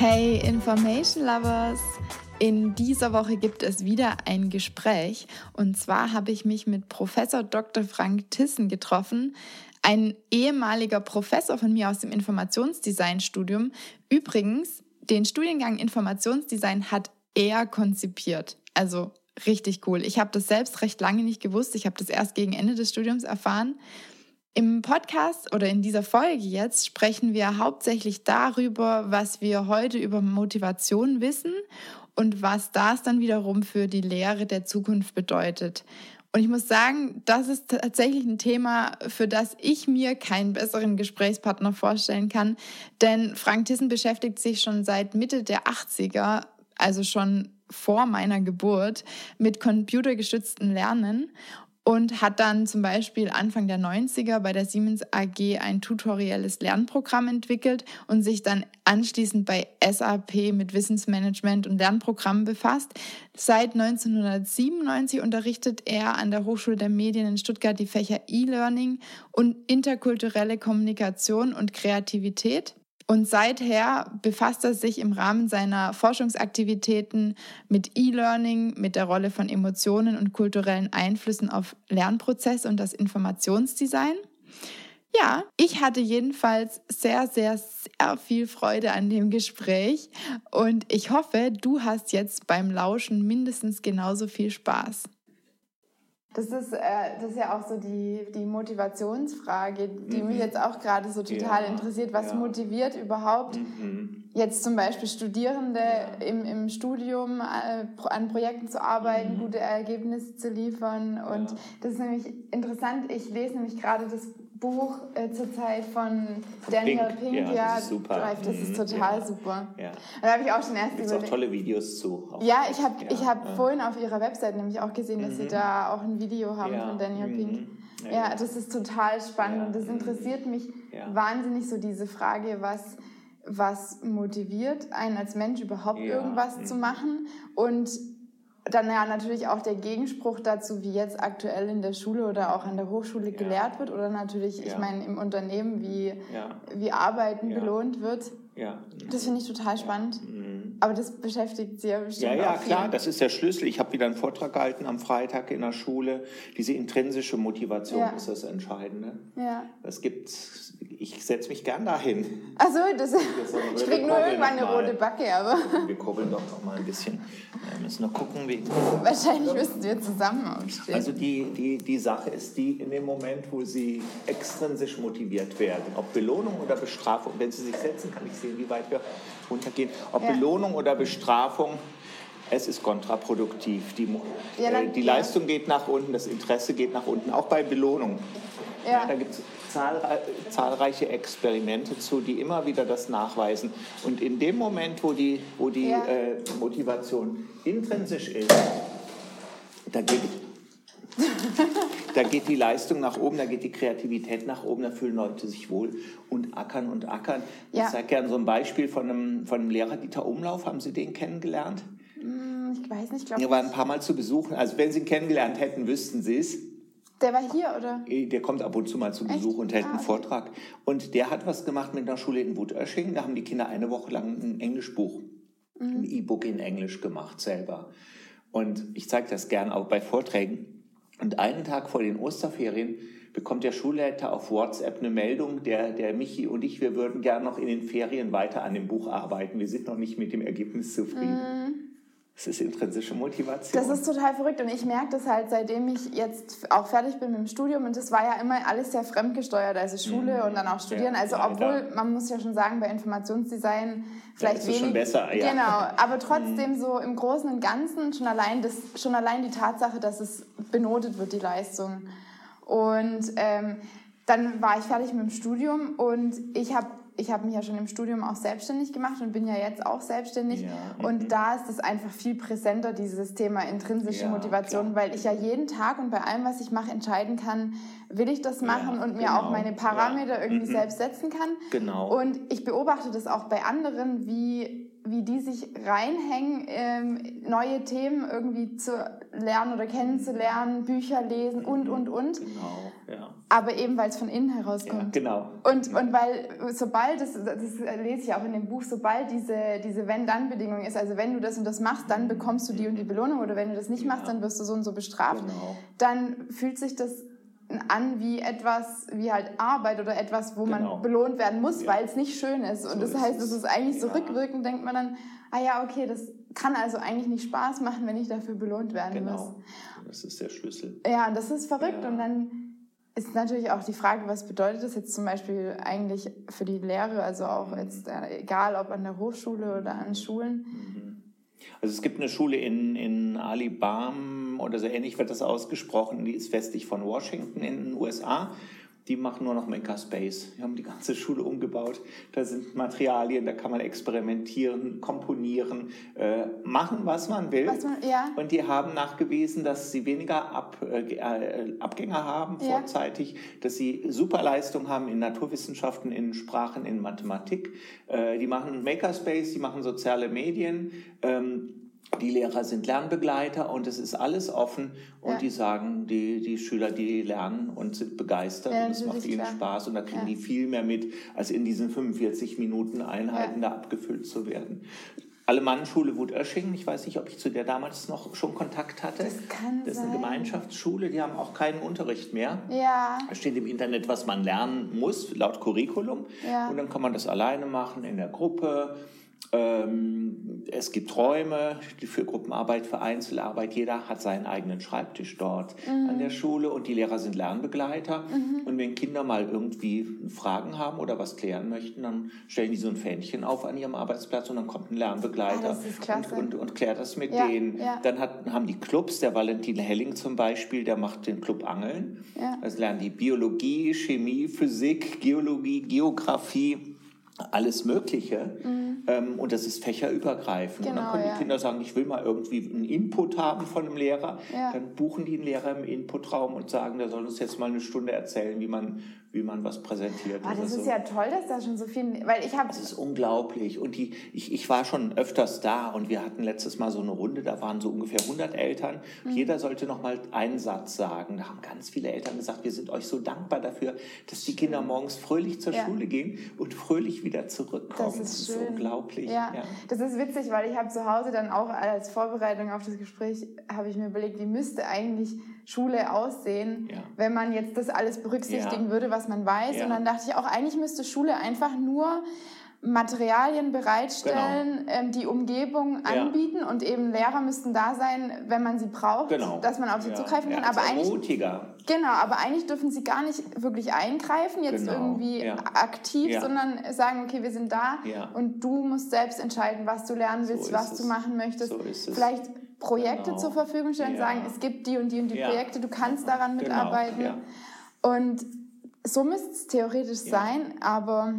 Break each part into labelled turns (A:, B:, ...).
A: Hey Information Lovers! In dieser Woche gibt es wieder ein Gespräch und zwar habe ich mich mit Professor Dr. Frank Tissen getroffen, ein ehemaliger Professor von mir aus dem Informationsdesign-Studium. Übrigens, den Studiengang Informationsdesign hat er konzipiert. Also richtig cool. Ich habe das selbst recht lange nicht gewusst. Ich habe das erst gegen Ende des Studiums erfahren. Im Podcast oder in dieser Folge jetzt sprechen wir hauptsächlich darüber, was wir heute über Motivation wissen und was das dann wiederum für die Lehre der Zukunft bedeutet. Und ich muss sagen, das ist tatsächlich ein Thema, für das ich mir keinen besseren Gesprächspartner vorstellen kann. Denn Frank Tissen beschäftigt sich schon seit Mitte der 80er, also schon vor meiner Geburt, mit computergestützten Lernen und hat dann zum Beispiel Anfang der 90er bei der Siemens AG ein tutorielles Lernprogramm entwickelt und sich dann anschließend bei SAP mit Wissensmanagement und Lernprogrammen befasst. Seit 1997 unterrichtet er an der Hochschule der Medien in Stuttgart die Fächer E-Learning und interkulturelle Kommunikation und Kreativität. Und seither befasst er sich im Rahmen seiner Forschungsaktivitäten mit E-Learning, mit der Rolle von Emotionen und kulturellen Einflüssen auf Lernprozesse und das Informationsdesign. Ja, ich hatte jedenfalls sehr, sehr, sehr viel Freude an dem Gespräch und ich hoffe, du hast jetzt beim Lauschen mindestens genauso viel Spaß. Das ist, äh, das ist ja auch so die, die Motivationsfrage, die mhm. mich jetzt auch gerade so total ja, interessiert. Was ja. motiviert überhaupt mhm. jetzt zum Beispiel Studierende ja. im, im Studium äh, an Projekten zu arbeiten, mhm. gute Ergebnisse zu liefern? Und das ist nämlich interessant. Ich lese nämlich gerade das Buch äh, zurzeit von Daniel Pink, Pink ja, ja das, ist super. Drive, das mhm. ist total ja. super. Ja. da habe ich auch schon erst
B: Gibt's auch tolle Videos zu.
A: Ja, ich habe ja. ich hab ja. vorhin auf ihrer Website nämlich auch gesehen, dass mhm. sie da auch ein Video haben von Daniel mhm. Pink. Ja, das ist total spannend und das interessiert mich wahnsinnig so diese Frage, was was motiviert einen als Mensch überhaupt irgendwas mhm. zu machen und dann ja natürlich auch der Gegenspruch dazu, wie jetzt aktuell in der Schule oder auch an der Hochschule gelehrt wird oder natürlich, ja. ich meine, im Unternehmen, wie, ja. wie Arbeiten belohnt wird. Ja. Das finde ich total spannend. Mhm. Aber das beschäftigt Sie ja bestimmt.
B: Ja, ja, klar, das ist der Schlüssel. Ich habe wieder einen Vortrag gehalten am Freitag in der Schule. Diese intrinsische Motivation ist das Entscheidende. Ja. Es gibt ich setze mich gern dahin.
A: Achso, das, ich kriege nur irgendwann eine rote Backe, aber.
B: Wir kurbeln doch noch mal ein bisschen. Wir müssen noch gucken, wie.
A: Wahrscheinlich müssten wir zusammen aufstehen.
B: Also die, die, die Sache ist die, in dem Moment, wo Sie extrinsisch motiviert werden, ob Belohnung oder Bestrafung, wenn Sie sich setzen, kann ich sehen, wie weit wir runtergehen, ob ja. Belohnung oder Bestrafung, es ist kontraproduktiv. Die, ja, dann, äh, die Leistung geht nach unten, das Interesse geht nach unten, auch bei Belohnung. Ja. da gibt es zahlreiche Experimente zu, die immer wieder das nachweisen. Und in dem Moment, wo die, wo die ja. äh, Motivation intrinsisch ist, da geht, da geht die Leistung nach oben, da geht die Kreativität nach oben, da fühlen Leute sich wohl und ackern und ackern. Ja. Ich sage gerne so ein Beispiel von einem, von einem Lehrer, Dieter Umlauf. Haben Sie den kennengelernt?
A: Hm, ich weiß nicht, glaube
B: Er war ein paar Mal zu besuchen. Also wenn Sie ihn kennengelernt hätten, wüssten Sie es.
A: Der war hier, oder?
B: Äh, der kommt ab und zu mal zu Besuch Echt? und hält ah, einen okay. Vortrag. Und der hat was gemacht mit einer Schule in Wutösching. Da haben die Kinder eine Woche lang ein Englischbuch, mhm. ein E-Book in Englisch gemacht, selber. Und ich zeige das gern auch bei Vorträgen. Und einen Tag vor den Osterferien bekommt der Schulleiter auf WhatsApp eine Meldung, der, der Michi und ich, wir würden gern noch in den Ferien weiter an dem Buch arbeiten. Wir sind noch nicht mit dem Ergebnis zufrieden. Mhm. Das ist intrinsische Motivation.
A: Das ist total verrückt und ich merke das halt, seitdem ich jetzt auch fertig bin mit dem Studium und das war ja immer alles sehr fremdgesteuert, also Schule mhm. und dann auch Studieren. Ja, also obwohl, ja. man muss ja schon sagen, bei Informationsdesign vielleicht ja, wenig.
B: Schon besser, ja.
A: Genau, aber trotzdem mhm. so im Großen und Ganzen schon allein, das, schon allein die Tatsache, dass es benotet wird, die Leistung. Und ähm, dann war ich fertig mit dem Studium und ich habe ich habe mich ja schon im Studium auch selbstständig gemacht und bin ja jetzt auch selbstständig. Ja, und mhm. da ist es einfach viel präsenter, dieses Thema intrinsische ja, Motivation, klar. weil ich ja jeden Tag und bei allem, was ich mache, entscheiden kann, will ich das machen ja, und mir genau. auch meine Parameter irgendwie mhm. selbst setzen kann.
B: Genau.
A: Und ich beobachte das auch bei anderen, wie wie die sich reinhängen, ähm, neue Themen irgendwie zu lernen oder kennenzulernen, Bücher lesen und, und, und.
B: Genau, ja.
A: Aber eben, weil es von innen herauskommt.
B: Ja, genau.
A: Und, und weil, sobald, das, das lese ich auch in dem Buch, sobald diese, diese Wenn-Dann-Bedingung ist, also wenn du das und das machst, dann bekommst du die und die Belohnung oder wenn du das nicht machst, dann wirst du so und so bestraft,
B: Genau.
A: dann fühlt sich das an wie etwas, wie halt Arbeit oder etwas, wo
B: Genau.
A: man belohnt werden muss,
B: Ja.
A: weil es nicht schön ist. Und
B: So
A: das
B: ist
A: heißt,
B: es.
A: ist eigentlich so
B: Ja.
A: rückwirkend, denkt man dann, ah ja, okay, das kann also eigentlich nicht Spaß machen, wenn ich dafür belohnt werden muss.
B: Genau. Das ist der Schlüssel.
A: Ja, und das ist verrückt.
B: Ja.
A: Und dann ist natürlich auch die Frage, was bedeutet das jetzt zum Beispiel eigentlich für die Lehre, also auch jetzt äh, egal ob an der Hochschule oder an Schulen.
B: Also es gibt eine Schule in, in Alabama oder so ähnlich wird das ausgesprochen, die ist westlich von Washington in den USA. Die machen nur noch Makerspace. Die haben die ganze Schule umgebaut. Da sind Materialien, da kann man experimentieren, komponieren, äh, machen, was man will.
A: Was man, ja,
B: Und die haben nachgewiesen, dass sie weniger Ab, äh, äh, Abgänger haben
A: Ja.
B: vorzeitig, dass sie Superleistung haben in Naturwissenschaften, in Sprachen, in Mathematik. Äh, die machen Makerspace, die machen soziale Medien. Ähm, die Lehrer sind Lernbegleiter und es ist alles offen und
A: Ja.
B: die sagen, die, die Schüler, die lernen und sind begeistert
A: Ja,
B: und es macht ihnen
A: klar.
B: Spaß und da kriegen
A: Ja.
B: die viel mehr mit, als in diesen 45 Minuten Einheiten da abgefüllt zu werden. Alemannenschule Wut-Oeschingen, ich weiß nicht, ob ich zu der damals noch schon Kontakt hatte.
A: Das kann
B: Das ist eine
A: sein.
B: Gemeinschaftsschule, die haben auch keinen Unterricht mehr.
A: ja,
B: Da steht im Internet, was man lernen muss, laut Curriculum.
A: Ja.
B: Und dann kann man das alleine machen, in der Gruppe. Ähm, es gibt Räume die für Gruppenarbeit, für Einzelarbeit. Jeder hat seinen eigenen Schreibtisch dort an der Schule und die Lehrer sind Lernbegleiter. Und wenn Kinder mal irgendwie Fragen haben oder was klären möchten, dann stellen die so ein Fähnchen auf an ihrem Arbeitsplatz und dann kommt ein Lernbegleiter
A: Ah,
B: und, und, und klärt das mit
A: Ja,
B: denen.
A: ja.
B: Dann hat, haben die Clubs, der Valentin Helling zum Beispiel, der macht den Club Angeln.
A: Ja.
B: Also lernen die Biologie, Chemie, Physik, Geologie, Geografie, alles Mögliche. Ähm, und das ist fächerübergreifend. und dann
A: Mhm. Genau,
B: können
A: ja.
B: die Kinder sagen, ich will mal irgendwie einen Input haben von einem Lehrer.
A: Ja.
B: Dann buchen die einen Lehrer im Inputraum und sagen, der soll uns jetzt mal eine Stunde erzählen, wie man, wie man was präsentiert.
A: Ah, das
B: so.
A: ist ja toll, dass da schon so viel, weil ich habe,
B: Das ist unglaublich. Und die, ich, ich war schon öfters da und wir hatten letztes Mal so eine Runde, da waren so ungefähr 100 Eltern.
A: Mhm.
B: Jeder sollte noch mal einen Satz sagen. Da haben ganz viele Eltern gesagt, wir sind euch so dankbar dafür, dass die Kinder morgens fröhlich zur
A: Ja.
B: Schule gehen und fröhlich wieder zurückkommen.
A: Das ist schön.
B: unglaublich.
A: Ja, das ist witzig, weil ich habe zu Hause dann auch als Vorbereitung auf das Gespräch, habe ich mir überlegt, wie müsste eigentlich Schule aussehen,
B: Ja.
A: wenn man jetzt das alles berücksichtigen
B: Ja.
A: würde, was man weiß.
B: Ja.
A: Und dann dachte ich auch, eigentlich müsste Schule einfach nur Materialien bereitstellen, ähm, die Umgebung
B: Genau.
A: Anbieten und eben Lehrer müssten da sein, wenn man sie braucht,
B: Genau.
A: dass man auf sie zugreifen kann. Aber eigentlich
B: Ermutiger.
A: Genau, aber eigentlich dürfen sie gar nicht wirklich eingreifen, jetzt
B: Genau,
A: irgendwie aktiv, sondern sagen, okay, wir sind da und du musst selbst entscheiden, was du lernen willst,
B: ist
A: was
B: es.
A: du machen möchtest.
B: So ist es.
A: Vielleicht Projekte
B: Genau.
A: zur Verfügung stellen,
B: Ja.
A: sagen, es gibt die und die und die
B: Ja.
A: Projekte, du kannst daran
B: Genau,
A: mitarbeiten.
B: ja.
A: Und so müsste es theoretisch sein, aber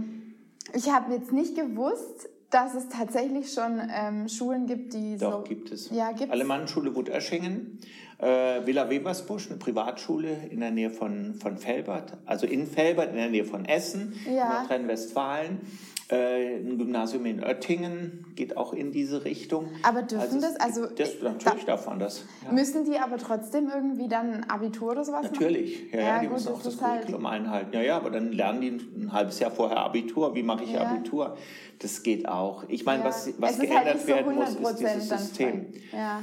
A: ich habe jetzt nicht gewusst, dass es tatsächlich schon ähm, Schulen gibt, die
B: Doch,
A: so...
B: gibt es.
A: Ja, gibt's.
B: Alemannenschule Wut-Oeschingen, äh, Villa Webersbusch, eine Privatschule in der Nähe von, von Felbert, also in Felbert, in der Nähe von Essen,
A: Ja.
B: Nordrhein-Westfalen. Äh, ein Gymnasium in Oettingen geht auch in diese Richtung.
A: Aber dürfen
B: es
A: das- also,
B: das, natürlich
A: da-
B: darf man das. Ja.
A: Müssen die aber trotzdem irgendwie dann Abitur oder sowas machen?
B: Natürlich, ja, ja,
A: Ja,
B: die
A: gut,
B: müssen
A: das
B: auch das
A: ist halt-
B: Curriculum einhalten. Ja, ja, aber dann lernen die ein, ein halbes Jahr vorher Abitur. Wie mache ich
A: Ja.
B: Abitur? Das geht auch. Ich meine,
A: Ja.
B: was, was
A: ist
B: geändert
A: halt so
B: werden muss, ist
A: 100%
B: dieses System.
A: Ja.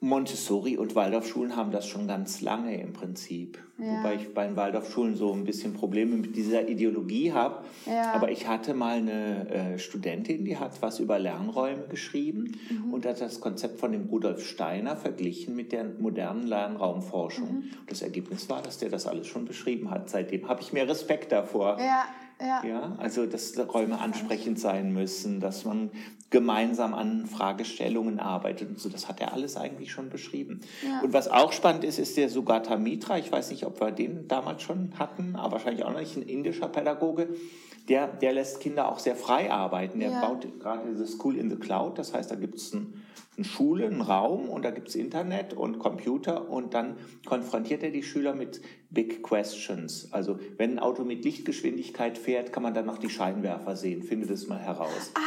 B: Montessori und Waldorfschulen haben das schon ganz lange im Prinzip.
A: Ja.
B: Wobei ich bei den Waldorfschulen so ein bisschen Probleme mit dieser Ideologie habe.
A: Ja.
B: Aber ich hatte mal eine äh, Studentin, die hat was über Lernräume geschrieben
A: Mhm.
B: und hat das Konzept von dem Rudolf Steiner verglichen mit der modernen Lernraumforschung.
A: Mhm.
B: Das Ergebnis war, dass der das alles schon beschrieben hat. Seitdem habe ich mehr Respekt davor.
A: Ja, ja.
B: Ja, also dass Räume ansprechend sein müssen, dass man gemeinsam an Fragestellungen arbeitet und so. Das hat er alles eigentlich schon beschrieben.
A: Ja.
B: Und was auch spannend ist, ist der Sugata Mitra. Ich weiß nicht, ob wir den damals schon hatten, aber wahrscheinlich auch noch nicht. Ein indischer Pädagoge. Der, der lässt Kinder auch sehr frei arbeiten. Der
A: Ja.
B: baut gerade diese School in the Cloud. Das heißt, da gibt es ein, eine Schule, einen Raum und da gibt es Internet und Computer und dann konfrontiert er die Schüler mit Big Questions. Also wenn ein Auto mit Lichtgeschwindigkeit fährt, kann man dann noch die Scheinwerfer sehen. Finde das mal heraus.
A: Ah,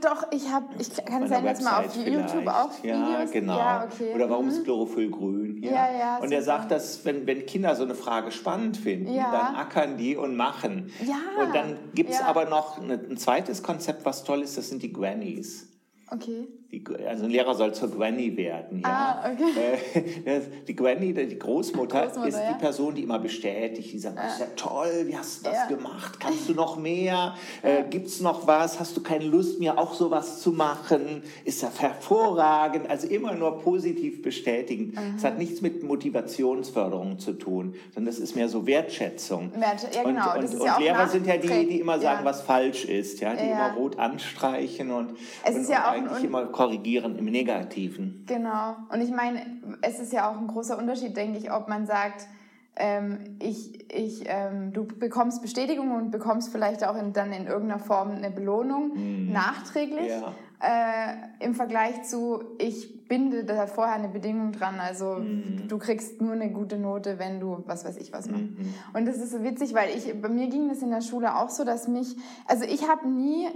A: doch, ich habe, ich kann sein, dass mal auf YouTube auch
B: Videos. Ja, genau. Ja, okay. Oder warum mhm. ist Chlorophyll grün? Ja, ja. ja und er sagt, dass wenn, wenn Kinder so eine Frage spannend finden, ja. dann ackern die und machen. Ja. Und dann gibt es aber noch ein zweites Konzept, was toll ist, das sind die Grannies.
A: Okay.
B: Die, also ein Lehrer soll zur Granny werden. Ja. Ah, okay. Äh, die Granny, die Großmutter, Großmutter ist ja. die Person, die immer bestätigt, die sagt, das ist ja toll, wie hast du das ja. gemacht? Kannst du noch mehr? Äh, Gibt es noch was? Hast du keine Lust, mir auch sowas zu machen? Ist ja hervorragend. Also immer nur positiv bestätigen. Es hat nichts mit Motivationsförderung zu tun, sondern das ist mehr so Wertschätzung.
A: ja, genau.
B: Und, und, und Lehrer sind ja die, die immer sagen, was falsch ist, ja, die immer rot anstreichen und,
A: es ist ja auch
B: eigentlich immer korrigieren im Negativen.
A: Genau. Und ich meine, es ist ja auch ein großer Unterschied, denke ich, ob man sagt, ähm, ich, ich, ähm, du bekommst Bestätigung und bekommst vielleicht auch in, dann in irgendeiner Form eine Belohnung mhm. nachträglich. Ja. Äh, Im Vergleich zu, ich binde da vorher eine Bedingung dran. Also mhm. du kriegst nur eine gute Note, wenn du was weiß ich was machst. Mhm. Und das ist so witzig, weil ich, bei mir ging das in der Schule auch so, dass mich, also ich habe nie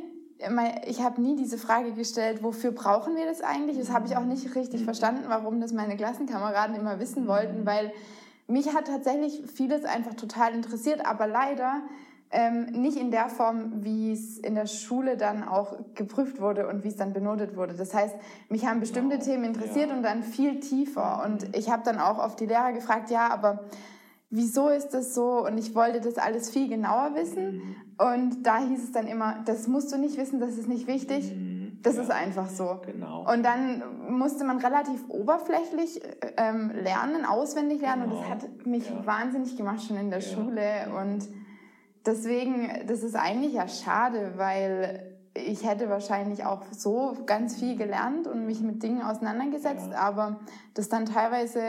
A: ich habe nie diese Frage gestellt, wofür brauchen wir das eigentlich? Das habe ich auch nicht richtig verstanden, warum das meine Klassenkameraden immer wissen wollten, weil mich hat tatsächlich vieles einfach total interessiert, aber leider ähm, nicht in der Form, wie es in der Schule dann auch geprüft wurde und wie es dann benotet wurde. Das heißt, mich haben bestimmte Themen interessiert ja. und dann viel tiefer. Und ich habe dann auch auf die Lehrer gefragt, ja, aber wieso ist das so? Und ich wollte das alles viel genauer wissen. Mhm. Und da hieß es dann immer, das musst du nicht wissen, das ist nicht wichtig. Mhm. Das ja, ist einfach so.
B: Genau.
A: Und dann musste man relativ oberflächlich ähm, lernen, auswendig lernen. Genau. Und das genau. hat mich ja. wahnsinnig gemacht schon in der ja. Schule. Und deswegen, das ist eigentlich ja schade, weil ich hätte wahrscheinlich auch so ganz viel gelernt und mich mit Dingen auseinandergesetzt, aber das dann teilweise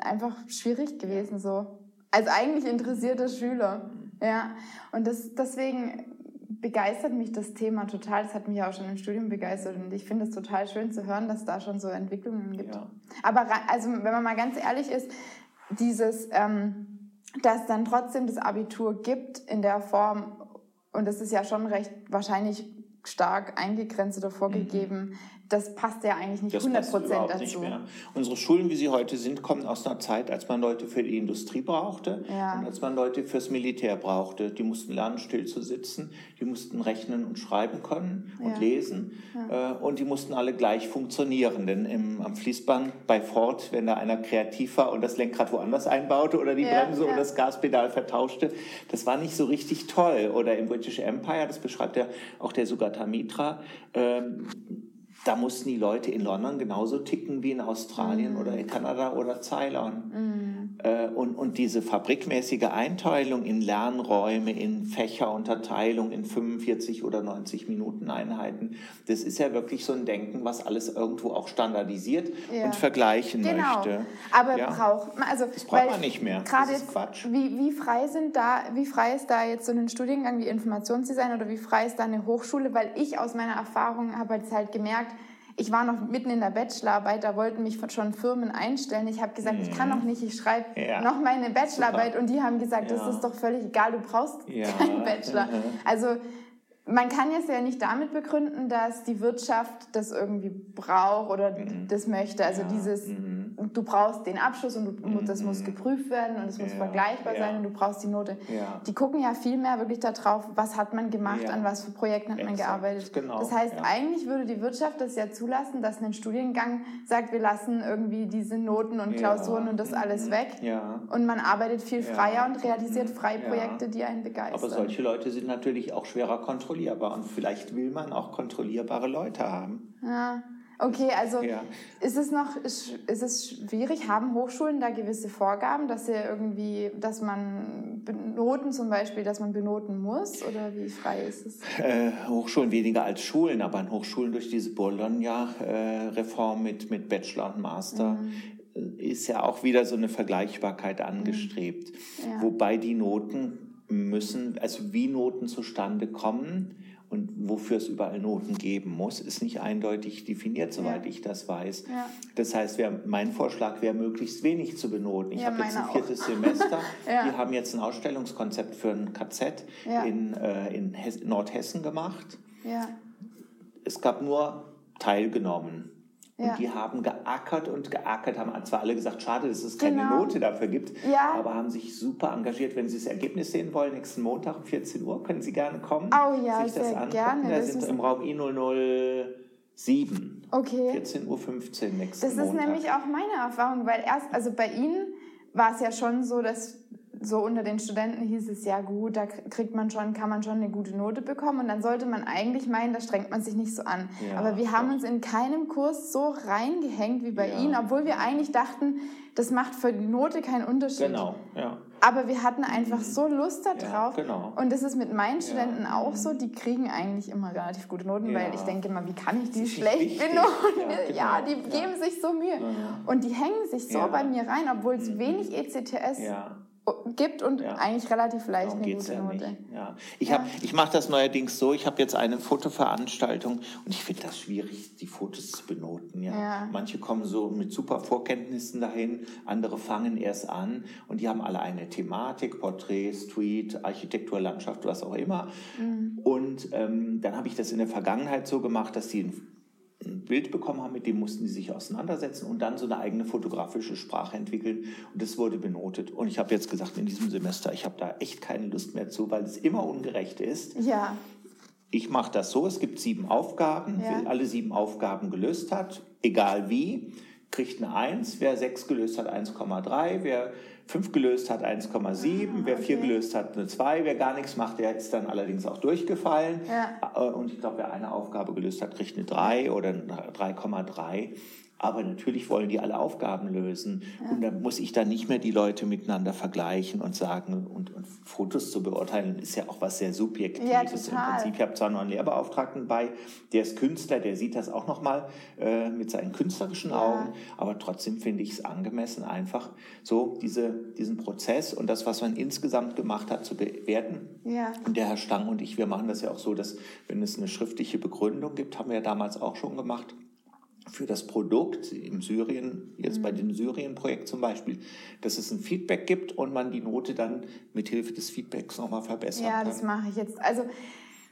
A: einfach schwierig gewesen so. Als eigentlich interessierter Schüler. Ja. Und das, deswegen begeistert mich das Thema total. Das hat mich auch schon im Studium begeistert und ich finde es total schön zu hören, dass da schon so Entwicklungen gibt. Ja. Aber also, wenn man mal ganz ehrlich ist, dieses, ähm, dass dann trotzdem das Abitur gibt in der Form, und das ist ja schon recht wahrscheinlich stark eingegrenzt oder vorgegeben, mhm das passt ja eigentlich nicht 100 Prozent dazu. Nicht mehr.
B: Unsere Schulen, wie sie heute sind, kommen aus einer Zeit, als man Leute für die Industrie brauchte ja. und als man Leute fürs Militär brauchte. Die mussten lernen, still zu sitzen, die mussten rechnen und schreiben können und ja. lesen ja. Äh, und die mussten alle gleich funktionieren. Denn im, am Fließband bei Ford, wenn da einer kreativ war und das Lenkrad woanders einbaute oder die Bremse oder das Gaspedal vertauschte, das war nicht so richtig toll. Oder im British Empire, das beschreibt ja auch der Sugata Mitra, ähm, da mussten die Leute in London genauso ticken wie in Australien mm. oder in Kanada oder Ceylon. Mm. Äh, und, und diese fabrikmäßige Einteilung in Lernräume, in Fächerunterteilung, in 45 oder 90 Minuten Einheiten, das ist ja wirklich so ein Denken, was alles irgendwo auch standardisiert ja. und vergleichen genau. möchte.
A: Aber ja. braucht man, also
B: das braucht man nicht mehr.
A: Gerade Quatsch. Wie, wie frei sind da, wie frei ist da jetzt so ein Studiengang wie Informationsdesign oder wie frei ist da eine Hochschule? Weil ich aus meiner Erfahrung habe jetzt halt gemerkt, ich war noch mitten in der Bachelorarbeit, da wollten mich schon Firmen einstellen. Ich habe gesagt, mhm. ich kann noch nicht, ich schreibe ja. noch meine Bachelorarbeit. Super. Und die haben gesagt, ja. das ist doch völlig egal, du brauchst ja. keinen Bachelor. Mhm. Also man kann es ja nicht damit begründen, dass die Wirtschaft das irgendwie braucht oder mhm. das möchte. Also dieses, mhm. du brauchst den Abschluss und du, mhm. das muss geprüft werden und es muss ja. vergleichbar ja. sein und du brauchst die Note. Ja. Die gucken ja viel mehr wirklich darauf, was hat man gemacht, an was für Projekten hat Exakt. man gearbeitet. Genau. Das heißt, eigentlich würde die Wirtschaft das ja zulassen, dass ein Studiengang sagt, wir lassen irgendwie diese Noten und Klausuren und das mhm. alles weg. Und man arbeitet viel freier und realisiert mhm. freie Projekte, die einen begeistern.
B: Aber solche Leute sind natürlich auch schwerer kontrolliert kontrollierbar. Und vielleicht will man auch kontrollierbare Leute haben.
A: Ja. Okay, also ja. ist es noch ist, es schwierig? Haben Hochschulen da gewisse Vorgaben, dass sie irgendwie, dass man benoten zum Beispiel, dass man benoten muss oder wie frei ist es?
B: Äh, Hochschulen weniger als Schulen, aber an Hochschulen durch diese Bologna-Reform mit, mit Bachelor und Master mhm ist ja auch wieder so eine Vergleichbarkeit angestrebt. Ja. Wobei die Noten müssen, also wie Noten zustande kommen und wofür es überall Noten geben muss, ist nicht eindeutig definiert, soweit ja. ich das weiß. Ja. Das heißt, wär, mein Vorschlag wäre, möglichst wenig zu benoten. Ich ja, habe jetzt ein viertes auch. Semester. Wir haben jetzt ein Ausstellungskonzept für ein KZ in, äh, in Nordhessen gemacht. es gab nur teilgenommen. Und
A: Ja.
B: die haben geackert und geackert, haben zwar alle gesagt, schade, dass es keine
A: Genau.
B: Note dafür gibt,
A: Ja.
B: aber haben sich super engagiert. Wenn Sie das Ergebnis sehen wollen, nächsten Montag um 14 Uhr, können Sie gerne kommen.
A: Oh ja,
B: sich das
A: sehr
B: angucken.
A: gerne.
B: Da
A: Das
B: sind im Raum I007.
A: Okay.
B: 14.15 Uhr nächsten
A: Das ist
B: Montag.
A: nämlich auch meine Erfahrung, weil erst, also bei Ihnen war es ja schon so, dass so unter den Studenten hieß es ja gut, da kriegt man schon, kann man schon eine gute Note bekommen und dann sollte man eigentlich meinen, da strengt man sich nicht so an.
B: Ja,
A: Aber wir haben uns in keinem Kurs so reingehängt wie bei
B: Ja.
A: Ihnen, obwohl wir eigentlich dachten, das macht für die Note keinen Unterschied.
B: Genau, ja.
A: Aber wir hatten einfach so Lust
B: Ja,
A: darauf.
B: genau.
A: Und das ist mit meinen Studenten auch so. Die kriegen eigentlich immer relativ gute Noten,
B: Ja.
A: weil ich denke immer, wie kann ich die schlecht
B: wichtig.
A: benoten?
B: Ja,
A: Ja,
B: genau.
A: die
B: Ja.
A: geben sich so Mühe. Und die hängen sich so
B: Ja. Mhm.
A: bei mir rein, obwohl es wenig ECTS
B: Ja.
A: Gibt und
B: Ja.
A: eigentlich relativ leicht
B: Darum
A: eine gute
B: ja
A: Note.
B: nicht. Ja. Ich, hab- ich mache das neuerdings so, ich habe jetzt eine Fotoveranstaltung und ich finde das schwierig, die Fotos zu benoten. Ja.
A: Ja.
B: Manche kommen so mit super Vorkenntnissen dahin, andere fangen erst an und die haben alle eine Thematik, Porträt, Street, Architektur, Landschaft, was auch immer.
A: Mhm.
B: Und ähm, dann habe ich das in der Vergangenheit so gemacht, dass die ein Bild bekommen haben, mit dem mussten die sich auseinandersetzen und dann so eine eigene fotografische Sprache entwickeln. Und das wurde benotet. Und ich habe jetzt gesagt, in diesem Semester, ich habe da echt keine Lust mehr zu, weil es immer ungerecht ist.
A: Ja,
B: Ich mache das so, es gibt sieben Aufgaben.
A: Ja.
B: Wer alle sieben Aufgaben gelöst hat, egal wie, kriegt eine 1. Wer sechs gelöst hat, 1,3. Wer fünf gelöst hat, 1,7. Wer vier
A: Ah, okay.
B: gelöst hat, eine 2. Wer gar nichts macht, der ist dann allerdings auch durchgefallen.
A: Ja.
B: Äh, Und ich glaube, wer eine Aufgabe gelöst hat, kriegt eine 3 oder eine 3,3. Aber natürlich wollen die alle Aufgaben lösen. Und dann muss ich dann nicht mehr die Leute miteinander vergleichen und sagen, und, und Fotos zu beurteilen, ist ja auch was sehr Subjektives
A: Ja,
B: im
A: total.
B: Prinzip. Ich habe zwar noch einen Lehrbeauftragten bei, der ist Künstler, der sieht das auch nochmal äh, mit seinen künstlerischen Augen, aber trotzdem finde ich es angemessen, einfach so diese, diesen Prozess und das, was man insgesamt gemacht hat, zu bewerten.
A: ja.
B: Und der Herr Stang und ich, wir machen das ja auch so, dass wenn es eine schriftliche Begründung gibt, haben wir ja damals auch schon gemacht, für das Produkt im Syrien, jetzt bei dem Syrien-Projekt zum Beispiel, dass es ein Feedback gibt und man die Note dann mit Hilfe des Feedbacks nochmal verbessern
A: Ja,
B: kann.
A: das mache ich jetzt. Also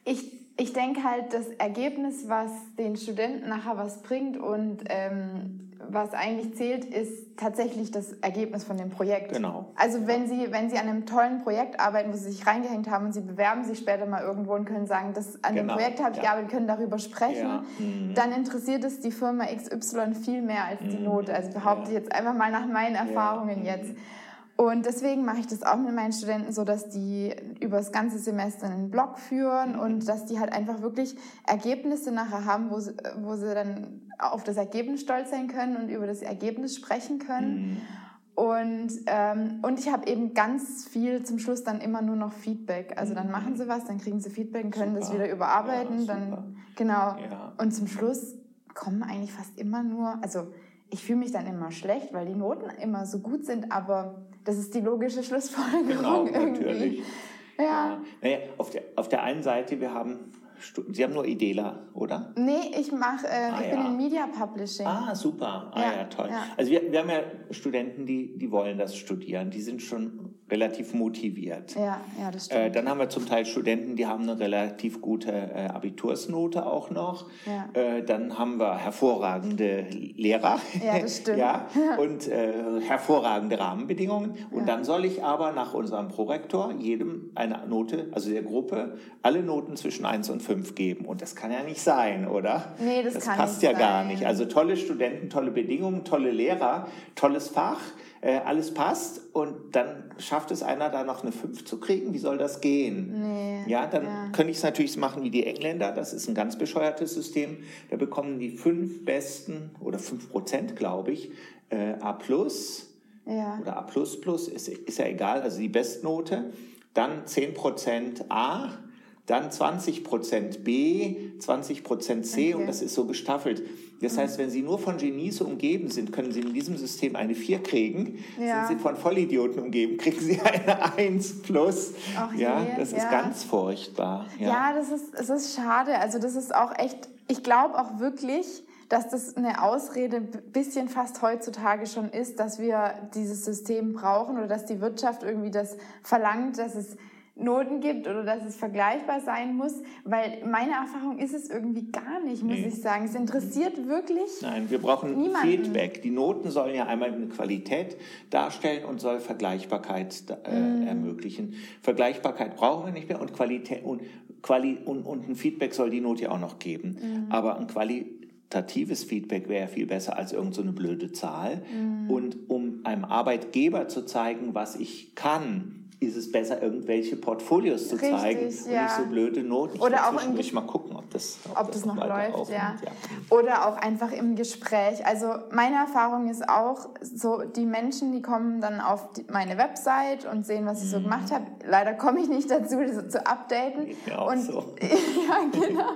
A: ich, ich denke halt, das Ergebnis, was den Studenten nachher was bringt und ähm, was eigentlich zählt, ist tatsächlich das Ergebnis von dem Projekt.
B: Genau.
A: Also wenn Sie, wenn Sie an einem tollen Projekt arbeiten, wo Sie sich reingehängt haben und Sie bewerben sich später mal irgendwo und können sagen, das, an
B: Genau,
A: dem Projekt habe ich
B: ja.
A: gearbeitet, können darüber sprechen,
B: Ja, mhm.
A: dann interessiert es die Firma XY viel mehr als die Note. Also behaupte ich
B: Ja.
A: jetzt einfach mal nach meinen Erfahrungen
B: mhm.
A: jetzt. Und deswegen mache ich das auch mit meinen Studenten so, dass die über das ganze Semester einen Blog führen
B: Mhm.
A: und dass die halt einfach wirklich Ergebnisse nachher haben, wo sie, wo sie dann auf das Ergebnis stolz sein können und über das Ergebnis sprechen können.
B: Mhm.
A: Und, ähm, und ich habe eben ganz viel zum Schluss dann immer nur noch Feedback. Also dann machen sie was, dann kriegen sie Feedback und können das
B: Super.
A: wieder überarbeiten.
B: Ja,
A: dann genau.
B: Ja.
A: Und zum Schluss kommen eigentlich fast immer nur, also ich fühle mich dann immer schlecht, weil die Noten immer so gut sind, aber das ist die logische Schlussfolgerung
B: Genau,
A: irgendwie.
B: natürlich.
A: Ja.
B: Naja, auf der, auf der einen Seite, wir haben, Sie haben nur Idela, oder?
A: Nee, ich mache, äh,
B: Ah,
A: ich bin
B: ja.
A: in Media Publishing.
B: Ah, super. Ah
A: Ja,
B: ja, toll.
A: ja.
B: Also wir, wir haben ja Studenten, die, die wollen das studieren. Die sind schon relativ motiviert.
A: Ja, ja, das stimmt.
B: Äh, dann haben wir zum Teil Studenten, die haben eine relativ gute äh, Abitursnote auch noch.
A: Ja.
B: Äh, dann haben wir hervorragende Lehrer.
A: Ja, das stimmt.
B: ja, und äh, hervorragende Rahmenbedingungen. Und dann soll ich aber nach unserem Prorektor jedem eine Note, also der Gruppe, alle Noten zwischen 1 und 5 geben. Und das kann ja nicht sein, oder?
A: Nee, das kann
B: passt
A: nicht
B: ja gar
A: sein.
B: nicht. Also tolle Studenten, tolle Bedingungen, tolle Lehrer, tolles Fach, äh, alles passt und dann schafft es einer da noch eine 5 zu kriegen. Wie soll das gehen?
A: Nee,
B: Ja, dann
A: ja.
B: könnte ich es natürlich machen wie die Engländer. Das ist ein ganz bescheuertes System. Da bekommen die fünf besten oder 5 Prozent, glaube ich, äh, A plus
A: ja.
B: oder A plus plus, ist, ist ja egal, also die Bestnote. Dann 10 Prozent A, dann 20 Prozent B, 20 Prozent C
A: Okay.
B: und das ist so gestaffelt. Das heißt, wenn Sie nur von Genies umgeben sind, können Sie in diesem System eine 4 kriegen.
A: Ja.
B: Sind Sie von Vollidioten umgeben, kriegen Sie eine 1 plus.
A: Ach
B: ja,
A: je,
B: das ist
A: ja.
B: ganz furchtbar.
A: Ja, das ist, es ist schade. Also das ist auch echt, ich glaube auch wirklich, dass das eine Ausrede ein bisschen fast heutzutage schon ist, dass wir dieses System brauchen oder dass die Wirtschaft irgendwie das verlangt, dass es Noten gibt oder dass es vergleichbar sein muss, weil meine Erfahrung ist es irgendwie gar nicht, muss nee. ich sagen. Es interessiert wirklich.
B: Nein, wir brauchen niemanden. Feedback. Die Noten sollen ja einmal eine Qualität darstellen und soll Vergleichbarkeit äh, mm. ermöglichen. Vergleichbarkeit brauchen wir nicht mehr und Qualität und, Quali und, und ein Feedback soll die Note ja auch noch geben. Mm. Aber ein qualitatives Feedback wäre viel besser als irgendeine so blöde Zahl. Mm. Und um einem Arbeitgeber zu zeigen, was ich kann, ist es besser, irgendwelche Portfolios zu Richtig, zeigen ja. nicht so blöde Noten. Ich
A: Oder auch im
B: mal gucken, ob das,
A: ob, ob das, das, noch läuft. Ja. ja. Oder auch einfach im Gespräch. Also meine Erfahrung ist auch, so die Menschen, die kommen dann auf die, meine Website und sehen, was ich so mhm. gemacht habe. Leider komme ich nicht dazu, das zu updaten.
B: Ja, auch
A: und,
B: so.
A: ja, genau.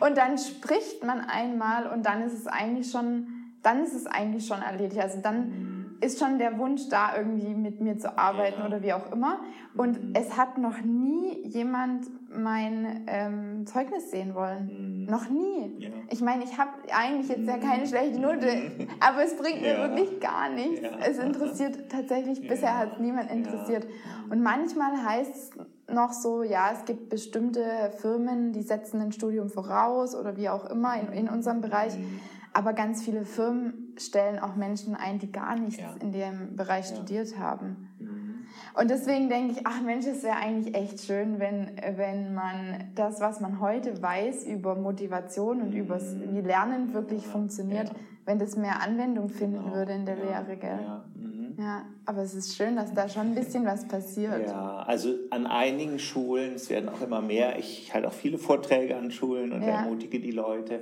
A: Und dann spricht man einmal und dann ist es eigentlich schon, dann ist es eigentlich schon erledigt. Also dann mhm ist schon der Wunsch da, irgendwie mit mir zu arbeiten ja. oder wie auch immer. Und mhm. es hat noch nie jemand mein ähm, Zeugnis sehen wollen. Mhm. Noch nie. Ja. Ich meine, ich habe eigentlich jetzt ja keine schlechte Note, mhm. aber es bringt mir wirklich gar nichts. Es interessiert tatsächlich, bisher hat es niemand interessiert. Und manchmal heißt es noch so, ja, es gibt bestimmte Firmen, die setzen ein Studium voraus oder wie auch immer in, in unserem Bereich. Mhm. Aber ganz viele Firmen stellen auch Menschen ein, die gar nichts ja. in dem Bereich ja. studiert haben. Mhm. Und deswegen denke ich, ach Mensch, es wäre eigentlich echt schön, wenn, wenn man das, was man heute weiß über Motivation und über wie Lernen wirklich ja. funktioniert, wenn das mehr Anwendung finden genau. würde in der Lehre. Gell? Mhm. Ja, aber es ist schön, dass da schon ein bisschen was passiert.
B: Ja, also an einigen Schulen, es werden auch immer mehr, ich halte auch viele Vorträge an Schulen und ermutige die Leute.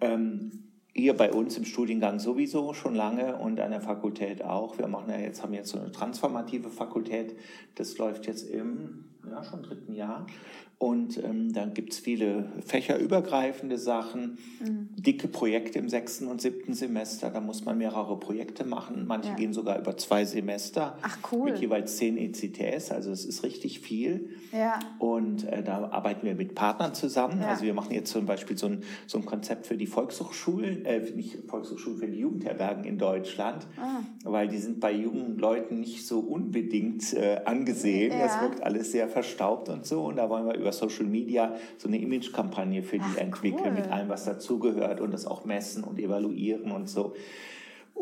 B: Ähm, hier bei uns im Studiengang sowieso schon lange und an der Fakultät auch. Wir machen ja jetzt, haben jetzt so eine transformative Fakultät. Das läuft jetzt im ja, schon dritten Jahr. Und ähm, dann gibt es viele fächerübergreifende Sachen, mhm. dicke Projekte im sechsten und siebten Semester. Da muss man mehrere Projekte machen. Manche ja. gehen sogar über zwei Semester.
A: Ach cool.
B: Mit jeweils zehn ECTS. Also es ist richtig viel.
A: Ja.
B: Und äh, da arbeiten wir mit Partnern zusammen. Ja. Also wir machen jetzt zum Beispiel so ein, so ein Konzept für die Volkshochschulen, äh, nicht Volkshochschulen, für die Jugendherbergen in Deutschland. Ah. Weil die sind bei jungen Leuten nicht so unbedingt äh, angesehen. Das wirkt alles sehr verstaubt und so. Und da wollen wir über Social Media so eine Image-Kampagne für die Ach, entwickeln, cool. mit allem, was dazugehört und das auch messen und evaluieren und so.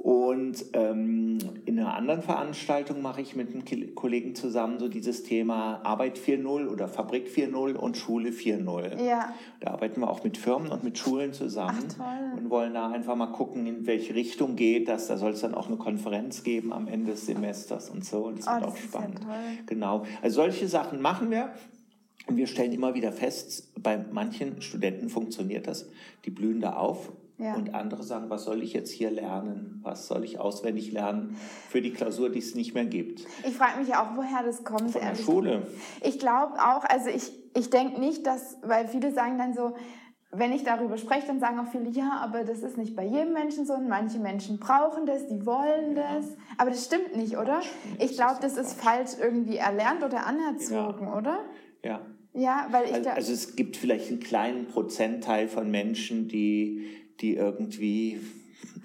B: Und ähm, in einer anderen Veranstaltung mache ich mit einem Kollegen zusammen so dieses Thema Arbeit 4.0 oder Fabrik 4.0 und Schule 4.0.
A: Ja.
B: Da arbeiten wir auch mit Firmen und mit Schulen zusammen
A: Ach,
B: und wollen da einfach mal gucken, in welche Richtung geht das. Da soll es dann auch eine Konferenz geben am Ende des Semesters und so. Und das oh, wird auch spannend. Ja genau. Also solche Sachen machen wir. Und wir stellen immer wieder fest, bei manchen Studenten funktioniert das. Die blühen da auf ja. und andere sagen, was soll ich jetzt hier lernen? Was soll ich auswendig lernen für die Klausur, die es nicht mehr gibt?
A: Ich frage mich auch, woher das kommt.
B: Von der Schule.
A: Ich glaube auch, also ich, ich denke nicht, dass, weil viele sagen dann so, wenn ich darüber spreche, dann sagen auch viele, ja, aber das ist nicht bei jedem Menschen so und manche Menschen brauchen das, die wollen das. Ja. Aber das stimmt nicht, oder? Ich glaube, das ist falsch irgendwie erlernt oder anerzogen, ja. oder?
B: Ja.
A: Ja, weil ich
B: also, also es gibt vielleicht einen kleinen Prozentteil von Menschen, die, die irgendwie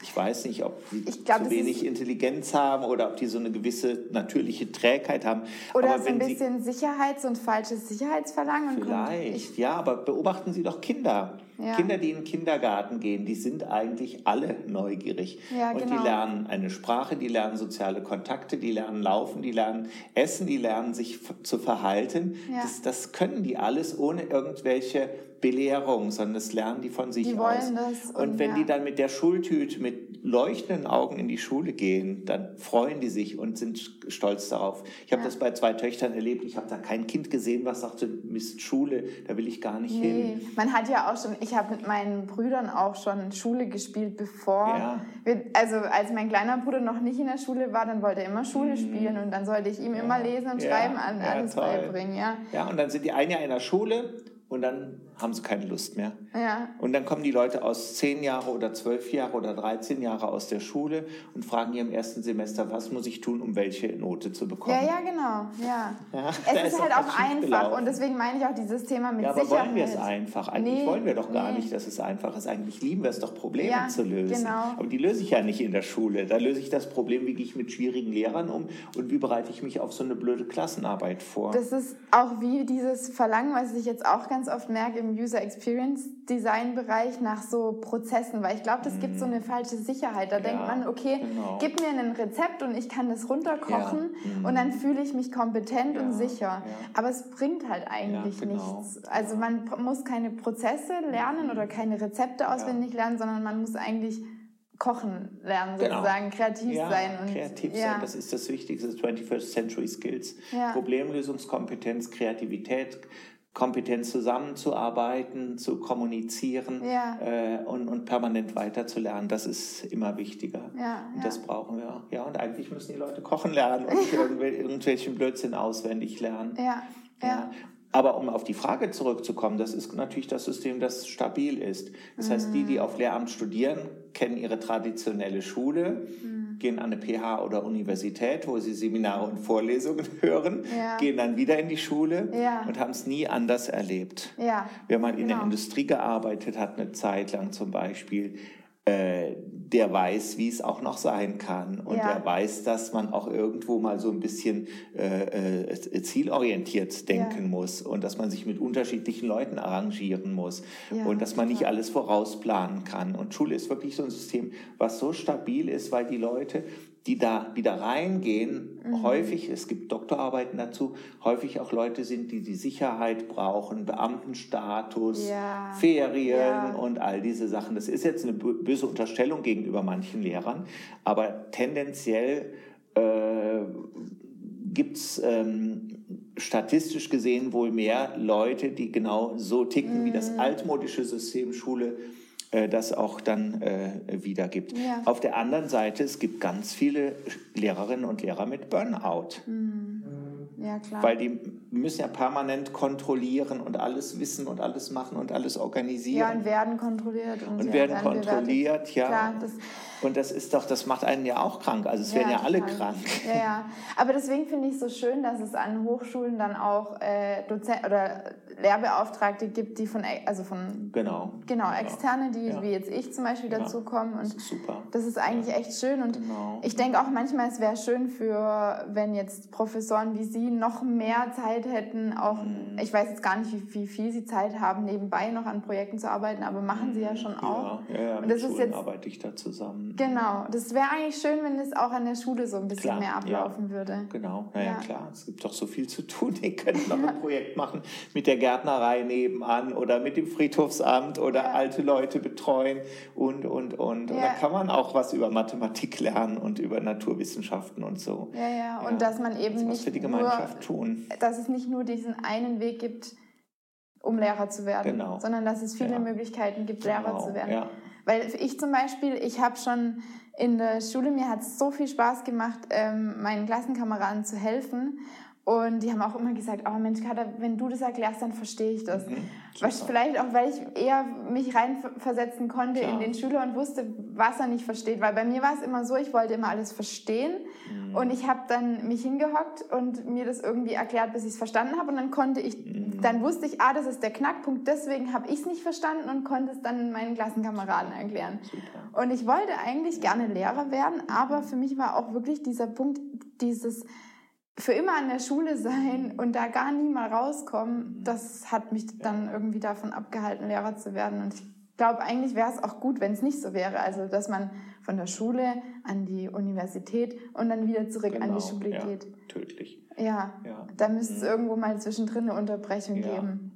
B: ich weiß nicht, ob die glaub, zu wenig Intelligenz haben oder ob die so eine gewisse natürliche Trägheit haben.
A: Oder so ein bisschen Sicherheits- und falsches Sicherheitsverlangen.
B: Vielleicht, ja, aber beobachten Sie doch Kinder. Ja. Kinder, die in den Kindergarten gehen, die sind eigentlich alle neugierig.
A: Ja,
B: und
A: genau.
B: die lernen eine Sprache, die lernen soziale Kontakte, die lernen laufen, die lernen essen, die lernen sich zu verhalten.
A: Ja.
B: Das, das können die alles ohne irgendwelche Belehrung, sondern das lernen die von sich
A: die
B: aus. Und, und wenn ja. die dann mit der Schultüte, mit leuchtenden Augen in die Schule gehen, dann freuen die sich und sind stolz darauf. Ich habe ja. das bei zwei Töchtern erlebt. Ich habe da kein Kind gesehen, was sagte, Mist, Schule, da will ich gar nicht nee. hin.
A: Man hat ja auch schon, ich habe mit meinen Brüdern auch schon Schule gespielt, bevor ja. wir, also als mein kleiner Bruder noch nicht in der Schule war, dann wollte er immer Schule mhm. spielen und dann sollte ich ihm immer lesen und schreiben, alles
B: toll.
A: beibringen. Ja.
B: ja, und dann sind die ein Jahr in der Schule und dann haben sie keine Lust mehr.
A: Ja.
B: Und dann kommen die Leute aus zehn Jahre oder zwölf Jahre oder 13 Jahre aus der Schule und fragen ihr im ersten Semester, was muss ich tun, um welche Note zu bekommen.
A: Ja, ja, genau. Ja.
B: Ja,
A: es
B: ist
A: ist halt auch einfach und deswegen meine ich auch dieses Thema mit
B: Ja, aber
A: Sicherheit.
B: wollen wir es einfach? Eigentlich
A: Nee,
B: wollen wir doch gar
A: nee.
B: nicht, dass es einfach ist. Eigentlich lieben wir es doch, Probleme
A: Ja,
B: zu lösen.
A: genau.
B: Aber die löse ich ja nicht in der Schule. Da löse ich das Problem, wie gehe ich mit schwierigen Lehrern um und wie bereite ich mich auf so eine blöde Klassenarbeit vor.
A: Das ist auch wie dieses Verlangen, was ich jetzt auch ganz oft merke im User Experience Design Bereich nach so Prozessen, weil ich glaube, das gibt so eine falsche Sicherheit. Da denkt man, okay,
B: genau.
A: gib mir ein Rezept und ich kann das runterkochen
B: Ja, mhm.
A: und dann fühle ich mich kompetent und
B: Ja,
A: sicher.
B: ja.
A: Aber es bringt halt eigentlich
B: Ja, genau.
A: nichts. Also man muss keine Prozesse lernen oder keine Rezepte auswendig lernen, sondern man muss eigentlich kochen lernen,
B: Genau.
A: sozusagen, kreativ
B: ja,
A: sein. Und,
B: kreativ
A: ja.
B: sein, das ist das Wichtigste, 21st Century Skills.
A: Ja.
B: Problemlösungskompetenz, Kreativität, Kompetenz zusammenzuarbeiten, zu kommunizieren
A: Ja.
B: äh, und, und permanent weiterzulernen, das ist immer wichtiger.
A: Ja,
B: und
A: ja.
B: das brauchen wir. Ja, und eigentlich müssen die Leute kochen lernen und nicht irgendwel- irgendwelchen Blödsinn auswendig lernen.
A: ja, ja.
B: Aber um auf die Frage zurückzukommen, das ist natürlich das System, das stabil ist. Das heißt, die,
A: Mhm.
B: die auf Lehramt studieren, kennen ihre traditionelle Schule,
A: Mhm.
B: Gehen an eine PH oder Universität, wo sie Seminare und Vorlesungen hören,
A: Ja.
B: gehen dann wieder in die Schule
A: Ja.
B: und haben es nie anders erlebt.
A: Ja,
B: Wer mal in der
A: genau.
B: Industrie gearbeitet hat, eine Zeit lang zum Beispiel, äh, der weiß, wie es auch noch sein kann. Und
A: Ja.
B: der weiß, dass man auch irgendwo mal so ein bisschen äh, äh, zielorientiert denken
A: Ja.
B: muss und dass man sich mit unterschiedlichen Leuten arrangieren muss
A: Ja,
B: und dass man nicht alles vorausplanen kann. Und Schule ist wirklich so ein System, was so stabil ist, weil die Leute, die da wieder reingehen,
A: Mhm.
B: häufig, es gibt Doktorarbeiten dazu, häufig auch Leute sind, die die Sicherheit brauchen, Beamtenstatus,
A: Ja.
B: Ferien
A: Ja.
B: und all diese Sachen. Das ist jetzt eine bö- böse Unterstellung gegenüber manchen Lehrern, aber tendenziell äh, gibt es ähm, statistisch gesehen wohl mehr Leute, die genau so ticken, wie
A: Mhm.
B: das altmodische System Schule äh, das auch dann äh, wiedergibt.
A: Ja.
B: Auf der anderen Seite, es gibt ganz viele Lehrerinnen und Lehrer mit Burnout.
A: ja klar.
B: Weil die müssen ja permanent kontrollieren und alles wissen und alles machen und alles
A: ja,
B: organisieren.
A: und werden kontrolliert. Und,
B: und
A: ja,
B: werden
A: bewertet.
B: kontrolliert, ja.
A: Klar, das,
B: und das ist doch, das macht einen ja auch krank. Also es werden ja alle
A: total.
B: krank.
A: Ja, ja. Aber deswegen finde ich es so schön, dass es an Hochschulen dann auch äh, Dozent oder Lehrbeauftragte gibt, die von, also von
B: Genau.
A: genau externe, die
B: Ja.
A: wie jetzt ich zum Beispiel
B: Ja.
A: dazukommen und
B: Das ist super.
A: das ist eigentlich echt schön und
B: Genau.
A: ich denke auch manchmal, es wäre schön für, wenn jetzt Professoren wie Sie noch mehr Zeit hätten, auch,
B: Mhm.
A: ich weiß jetzt gar nicht, wie, wie viel Sie Zeit haben, nebenbei noch an Projekten zu arbeiten, aber machen Sie ja schon auch.
B: Ja, ja, ja
A: Und
B: mit
A: das ist
B: Schulen
A: jetzt-
B: arbeite ich da zusammen.
A: Genau, das wäre eigentlich schön, wenn es auch an der Schule so ein bisschen
B: Klar,
A: mehr ablaufen würde.
B: Genau, naja
A: Ja.
B: klar, es gibt doch so viel zu tun. Ihr könnt noch ein Projekt machen mit der Gärtnerei nebenan oder mit dem Friedhofsamt oder
A: Ja.
B: alte Leute betreuen und, und, und. Und
A: Ja.
B: da kann man auch was über Mathematik lernen und über Naturwissenschaften und so.
A: Ja, ja, und dass man eben
B: was
A: nicht
B: für die
A: nur,
B: Gemeinschaft tun.
A: dass es nicht nur diesen einen Weg gibt, um Lehrer zu werden,
B: Genau.
A: sondern dass es viele
B: Ja.
A: Möglichkeiten gibt, Lehrer
B: Genau,
A: zu werden.
B: ja.
A: Weil ich zum Beispiel, ich habe schon in der Schule, mir hat es so viel Spaß gemacht, ähm, meinen Klassenkameraden zu helfen. Und die haben auch immer gesagt, oh Mensch, Katha, wenn du das erklärst, dann verstehe ich das.
B: Mhm,
A: Was vielleicht auch, weil ich eher mich reinversetzen konnte
B: Klar.
A: in den Schüler und wusste, was er nicht versteht. Weil bei mir war es immer so, ich wollte immer alles verstehen.
B: Mhm.
A: Und ich habe dann mich hingehockt und mir das irgendwie erklärt, bis ich es verstanden habe. Und dann konnte ich,
B: Mhm.
A: dann wusste ich, ah, das ist der Knackpunkt, deswegen habe ich es nicht verstanden und konnte es dann meinen Klassenkameraden erklären.
B: Super.
A: Und ich wollte eigentlich gerne Lehrer werden, aber für mich war auch wirklich dieser Punkt, dieses für immer an der Schule sein und da gar nie mal rauskommen, das hat mich dann irgendwie davon abgehalten, Lehrer zu werden. Und ich glaube, eigentlich wäre es auch gut, wenn es nicht so wäre. Also, dass man von der Schule an die Universität und dann wieder zurück an
B: Genau,
A: die Schule
B: ja,
A: geht.
B: tödlich.
A: Ja,
B: Ja.
A: da müsste es irgendwo mal zwischendrin eine Unterbrechung
B: Ja.
A: geben.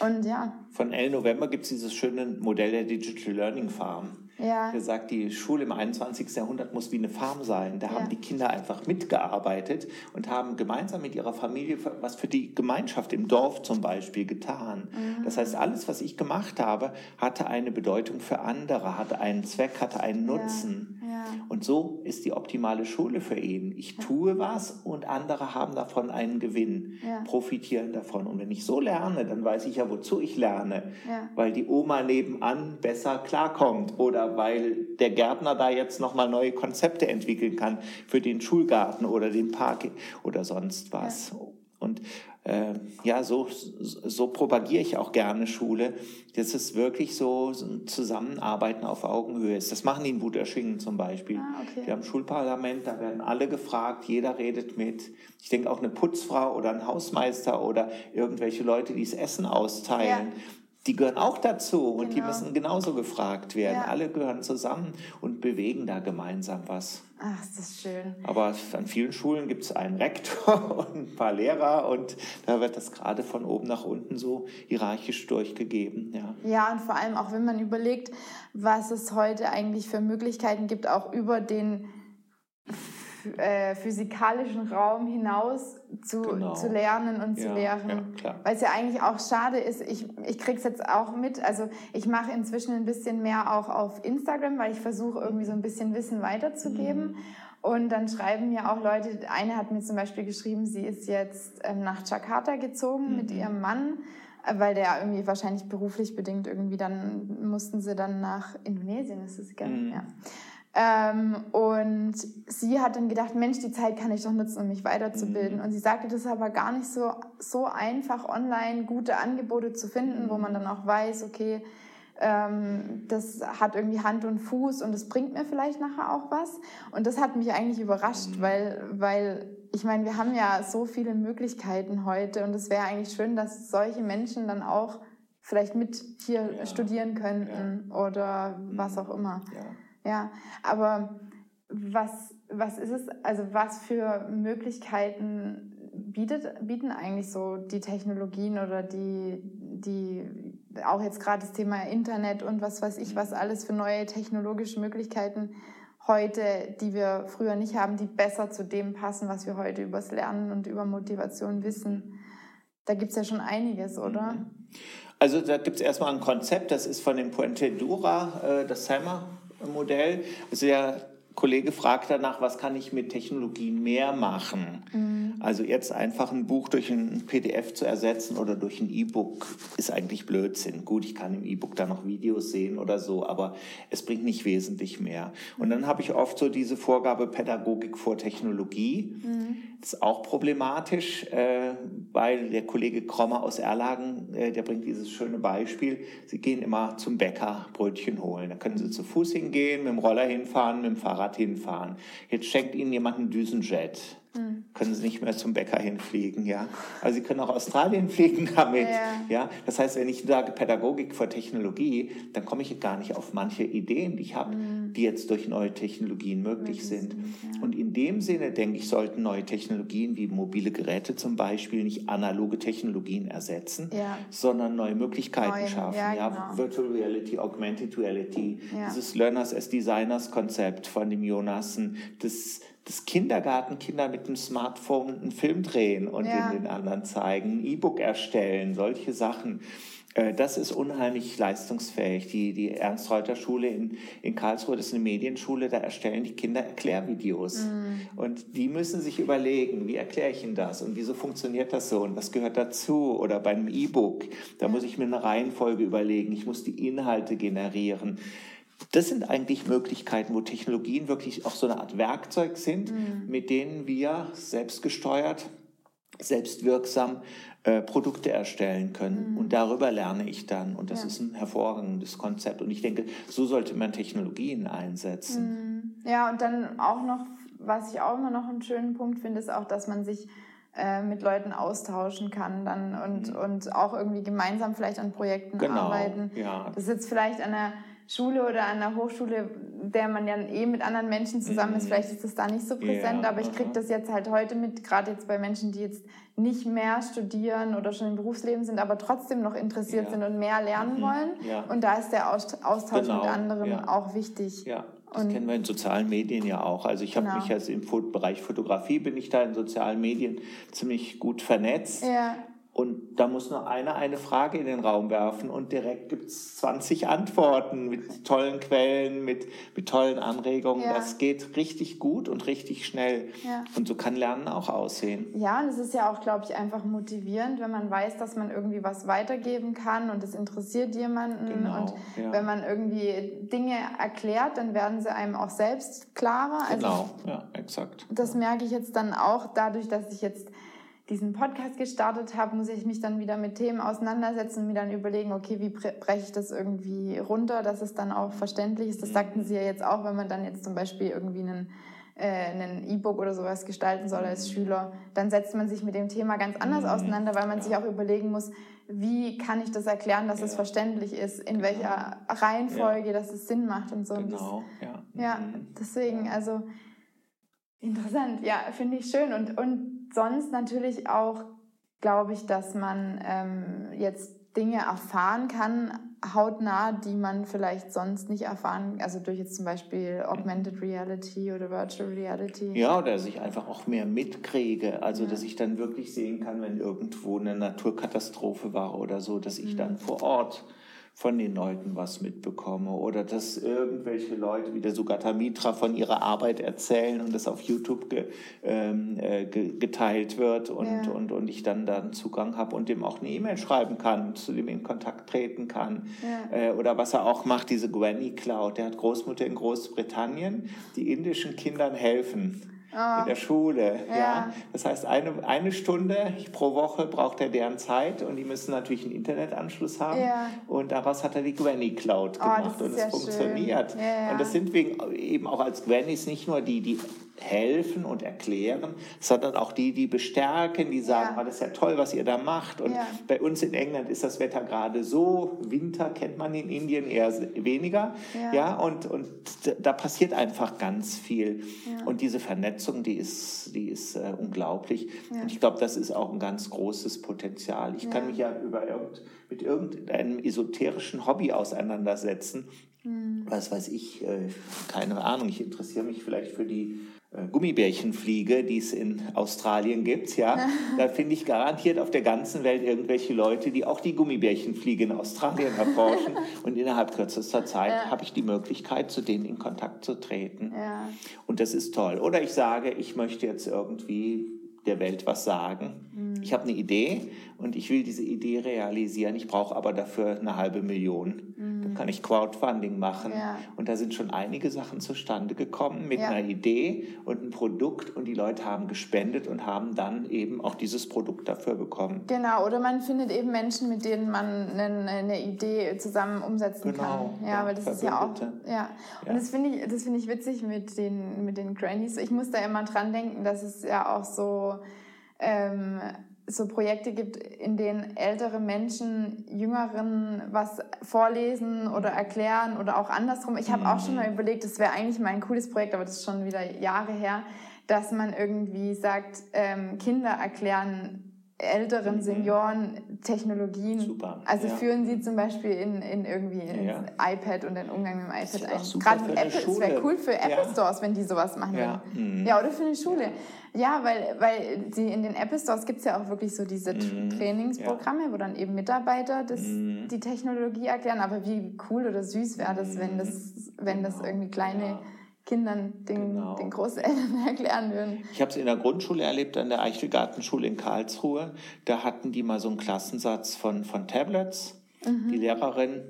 A: Und ja,
B: Von L November gibt es dieses schöne Modell der Digital Learning Farm.
A: Ja,
B: Der sagt, die Schule im 21. Jahrhundert muss wie eine Farm sein. Da
A: Ja.
B: haben die Kinder einfach mitgearbeitet und haben gemeinsam mit ihrer Familie was für die Gemeinschaft im Dorf zum Beispiel getan.
A: Mhm.
B: Das heißt, alles, was ich gemacht habe, hatte eine Bedeutung für andere, hatte einen Zweck, hatte einen Nutzen.
A: ja.
B: Und so ist die optimale Schule für ihn. Ich tue was und andere haben davon einen Gewinn, profitieren davon. Und wenn ich so lerne, dann weiß ich ja, wozu ich lerne. Weil die Oma nebenan besser klarkommt oder weil der Gärtner da jetzt nochmal neue Konzepte entwickeln kann für den Schulgarten oder den Park oder sonst was. Und äh, ja, so, so propagiere ich auch gerne Schule, dass es wirklich so ein Zusammenarbeiten auf Augenhöhe ist. Das machen die in Wuterschwingen zum Beispiel.
A: Ah, okay.
B: Wir haben ein Schulparlament, da werden alle gefragt, jeder redet mit. Ich denke auch eine Putzfrau oder ein Hausmeister oder irgendwelche Leute, die das Essen austeilen.
A: Ja.
B: Die gehören auch dazu und die
A: Genau.
B: müssen genauso gefragt werden.
A: Ja.
B: Alle gehören zusammen und bewegen da gemeinsam was.
A: Ach, ist das schön.
B: Aber an vielen Schulen gibt es einen Rektor und ein paar Lehrer und da wird das gerade von oben nach unten so hierarchisch durchgegeben. Ja.
A: Ja, und vor allem auch, wenn man überlegt, was es heute eigentlich für Möglichkeiten gibt, auch über den äh, physikalischen Raum hinaus zu,
B: Genau.
A: zu lernen und zu
B: Ja,
A: lehren.
B: ja.
A: Weil es ja eigentlich auch schade ist, ich, ich kriege es jetzt auch mit, also ich mache inzwischen ein bisschen mehr auch auf Instagram, weil ich versuche irgendwie so ein bisschen Wissen weiterzugeben.
B: Mhm.
A: Und dann schreiben mir auch Leute, eine hat mir zum Beispiel geschrieben, sie ist jetzt ähm, nach Jakarta gezogen mit
B: Mhm.
A: ihrem Mann, weil der irgendwie wahrscheinlich beruflich bedingt irgendwie dann mussten sie dann nach Indonesien, ist es, gell?
B: Mhm.
A: Ja. Ähm, und sie hat dann gedacht, Mensch, die Zeit kann ich doch nutzen, um mich weiterzubilden.
B: Mhm.
A: Und sie sagte, das ist aber gar nicht so, so einfach, online gute Angebote zu finden, wo
B: Mhm.
A: man dann auch weiß, okay, ähm, das hat irgendwie Hand und Fuß und es bringt mir vielleicht nachher auch was. Und das hat mich eigentlich überrascht,
B: Mhm.
A: weil, weil ich meine, wir haben ja so viele Möglichkeiten heute und es wäre eigentlich schön, dass solche Menschen dann auch vielleicht mit hier
B: Ja.
A: studieren könnten oder was
B: Mhm.
A: auch immer.
B: Ja.
A: Ja, aber was, was ist es, also was für Möglichkeiten bietet, bieten eigentlich so die Technologien oder die, die auch jetzt gerade das Thema Internet und was weiß ich, was alles für neue technologische Möglichkeiten heute, die wir früher nicht haben, die besser zu dem passen, was wir heute übers Lernen und über Motivation wissen. Da gibt es ja schon einiges, oder?
B: Also da gibt es erstmal ein Konzept, das ist von dem Puente Dura, äh, das SAMR-Modell. Also der Kollege fragt danach, was kann ich mit Technologien mehr machen? Also jetzt einfach ein Buch durch ein PDF zu ersetzen oder durch ein E-Book ist eigentlich Blödsinn. Gut, ich kann im E-Book da noch Videos sehen oder so, aber es bringt nicht wesentlich mehr. Und dann habe ich oft so diese Vorgabe Pädagogik vor Technologie. Das ist auch problematisch, äh, weil der Kollege Krommer aus Erlagen, äh, der bringt dieses schöne Beispiel. Sie gehen immer zum Bäcker Brötchen holen. Da können Sie zu Fuß hingehen, mit dem Roller hinfahren, mit dem Fahrrad hinfahren. Jetzt schenkt Ihnen jemand einen Düsenjet. Können Sie nicht mehr zum Bäcker hinfliegen, ja? Also Sie können auch Australien fliegen damit,
A: Ja.
B: ja? Das heißt, wenn ich sage Pädagogik vor Technologie, dann komme ich gar nicht auf manche Ideen, die ich habe, die jetzt durch neue Technologien möglich sind. Und in dem Sinne, denke ich, sollten neue Technologien wie mobile Geräte zum Beispiel nicht analoge Technologien ersetzen,
A: Ja.
B: sondern neue Möglichkeiten
A: Neue,
B: schaffen.
A: ja,
B: Ja,
A: genau.
B: Virtual Reality, Augmented Reality,
A: Ja.
B: dieses Learners as Designers Konzept von dem Jonassen, das, das Kindergartenkinder mit dem Smartphone einen Film drehen und
A: Ja.
B: den, den anderen zeigen, ein E-Book erstellen, solche Sachen. Äh, Das ist unheimlich leistungsfähig. Die, die Ernst-Reuter-Schule in, in Karlsruhe, das ist eine Medienschule, da erstellen die Kinder Erklärvideos. Und die müssen sich überlegen, wie erkläre ich ihnen das und wieso funktioniert das so und was gehört dazu? Oder bei einem E-Book, da muss ich mir eine Reihenfolge überlegen, ich muss die Inhalte generieren. Das sind eigentlich Möglichkeiten, wo Technologien wirklich auch so eine Art Werkzeug sind, mit denen wir selbstgesteuert, selbstwirksam äh, Produkte erstellen können. Und darüber lerne ich dann. Und das
A: Ja.
B: ist ein hervorragendes Konzept. Und ich denke, so sollte man Technologien einsetzen.
A: Ja, und dann auch noch, was ich auch immer noch einen schönen Punkt finde, ist auch, dass man sich äh, mit Leuten austauschen kann dann und, und auch irgendwie gemeinsam vielleicht an Projekten
B: Mhm. Genau,
A: arbeiten.
B: ja.
A: Das ist jetzt vielleicht an der Schule oder an der Hochschule, der man ja eh mit anderen Menschen zusammen ist, vielleicht ist das da nicht so präsent,
B: Mhm. Ja,
A: aber ich kriege das jetzt halt heute mit, gerade jetzt bei Menschen, die jetzt nicht mehr studieren oder schon im Berufsleben sind, aber trotzdem noch interessiert
B: Ja.
A: sind und mehr lernen wollen.
B: Ja.
A: Und da ist der Aust- Austausch
B: Genau,
A: mit anderen
B: ja.
A: auch wichtig.
B: Ja, das
A: Und-
B: kennen wir in sozialen Medien ja auch. Also ich habe
A: Genau.
B: mich jetzt im Bereich Fotografie, bin ich da in sozialen Medien ziemlich gut vernetzt.
A: Ja.
B: Und da muss nur einer eine Frage in den Raum werfen und direkt gibt es 20 Antworten mit tollen Quellen, mit, mit tollen Anregungen. Ja. Das geht richtig gut und richtig schnell. Ja. Und so kann Lernen auch aussehen.
A: Ja, und es ist ja auch, glaube ich, einfach motivierend, wenn man weiß, dass man irgendwie was weitergeben kann und es interessiert jemanden. Genau, und ja. wenn man irgendwie Dinge erklärt, dann werden sie einem auch selbst klarer.
B: Also genau, also, ja, exakt.
A: Das merke ich jetzt dann auch dadurch, dass ich jetzt diesen Podcast gestartet habe, muss ich mich dann wieder mit Themen auseinandersetzen und mir dann überlegen, okay, wie breche ich das irgendwie runter, dass es dann auch verständlich ist. Das sagten Sie ja jetzt auch, wenn man dann jetzt zum Beispiel irgendwie einen äh, ein E-Book oder sowas gestalten soll als Schüler, dann setzt man sich mit dem Thema ganz anders mhm. auseinander, weil man sich auch überlegen muss, wie kann ich das erklären, dass ja. es verständlich ist, in welcher genau. Reihenfolge, ja. dass es Sinn macht und so.
B: Genau,
A: ja. Ja, deswegen, also interessant, ja, finde ich schön. Und, und sonst natürlich auch, glaube ich, dass man ähm, jetzt Dinge erfahren kann, hautnah, die man vielleicht sonst nicht erfahren, also durch jetzt zum Beispiel Augmented Reality oder Virtual Reality.
B: Ja, oder dass ich einfach auch mehr mitkriege, also ja. dass ich dann wirklich sehen kann, wenn irgendwo eine Naturkatastrophe war oder so, dass ich mhm. dann vor Ort von den Leuten was mitbekomme oder dass irgendwelche Leute wie der Sugata Mitra von ihrer Arbeit erzählen und das auf YouTube ge, ähm, äh, geteilt wird und, ja. und, und ich dann dann Zugang habe und dem auch eine E-Mail schreiben kann, zu dem in Kontakt treten kann. Ja. Äh, oder was er auch macht, diese Granny Cloud, der hat Großmutter in Großbritannien, die indischen Kindern helfen. In der Schule. Ja. ja. Das heißt, eine, eine Stunde pro Woche braucht er deren Zeit und die müssen natürlich einen Internetanschluss haben. Ja. Und daraus hat er die Granny Cloud oh, gemacht oh, und es funktioniert. Ja, und das sind wegen, eben auch als Grannies nicht nur die, die helfen und erklären, sondern auch die, die bestärken, die sagen, ja. oh, das ist ja toll, was ihr da macht. Und ja. bei uns in England ist das Wetter gerade so, Winter kennt man in Indien eher weniger. Ja, ja und, und da passiert einfach ganz viel. Ja. Und diese Vernetzung, die ist, die ist äh, unglaublich. Und ich glaube, das ist auch ein ganz großes Potenzial. Ich kann mich ja über irgend, mit irgendeinem esoterischen Hobby auseinandersetzen. Hm. Was weiß ich, äh, keine Ahnung, ich interessiere mich vielleicht für die Gummibärchenfliege, die es in Australien gibt, ja, da finde ich garantiert auf der ganzen Welt irgendwelche Leute, die auch die Gummibärchenfliege in Australien erforschen. und innerhalb kürzester Zeit ja. habe ich die Möglichkeit, zu denen in Kontakt zu treten. Ja. Und das ist toll. Oder ich sage, ich möchte jetzt irgendwie der Welt was sagen. Mhm. Ich habe eine Idee und ich will diese Idee realisieren. Ich brauche aber dafür eine halbe Million. Mhm. Dann kann ich Crowdfunding machen. Ja. Und da sind schon einige Sachen zustande gekommen mit ja. einer Idee und einem Produkt und die Leute haben gespendet und haben dann eben auch dieses Produkt dafür bekommen.
A: Genau, oder man findet eben Menschen, mit denen man eine, eine Idee zusammen umsetzen genau. kann. Ja, ja, weil das ist ja auch. Ja. Und das finde ich, das ich witzig mit den, mit den Grannies. Ich muss da immer dran denken, dass es ja auch so ähm, so Projekte gibt, in denen ältere Menschen Jüngeren was vorlesen oder erklären oder auch andersrum. Ich habe auch schon mal mhm. überlegt, das wäre eigentlich mal ein cooles Projekt, aber das ist schon wieder Jahre her, dass man irgendwie sagt, ähm, Kinder erklären älteren mhm. Senioren Technologien. Super. Also ja. führen sie zum Beispiel in, in irgendwie ins ja. iPad und den Umgang mit dem iPad ein. Gerade mit Apple, es wäre cool für Apple ja. Stores, wenn die sowas machen ja. würden. Mhm. Ja, oder für eine Schule. Ja, weil, weil sie in den Apple Stores gibt es ja auch wirklich so diese mhm. Trainingsprogramme, wo dann eben Mitarbeiter das, mhm. die Technologie erklären. Aber wie cool oder süß wäre das, wenn das, wenn das genau. irgendwie kleine Kindern, den, genau. den Großeltern erklären würden.
B: Ich habe es in der Grundschule erlebt, an der Eichelgartenschule in Karlsruhe. Da hatten die mal so einen Klassensatz von, von Tablets. Mhm. Die Lehrerin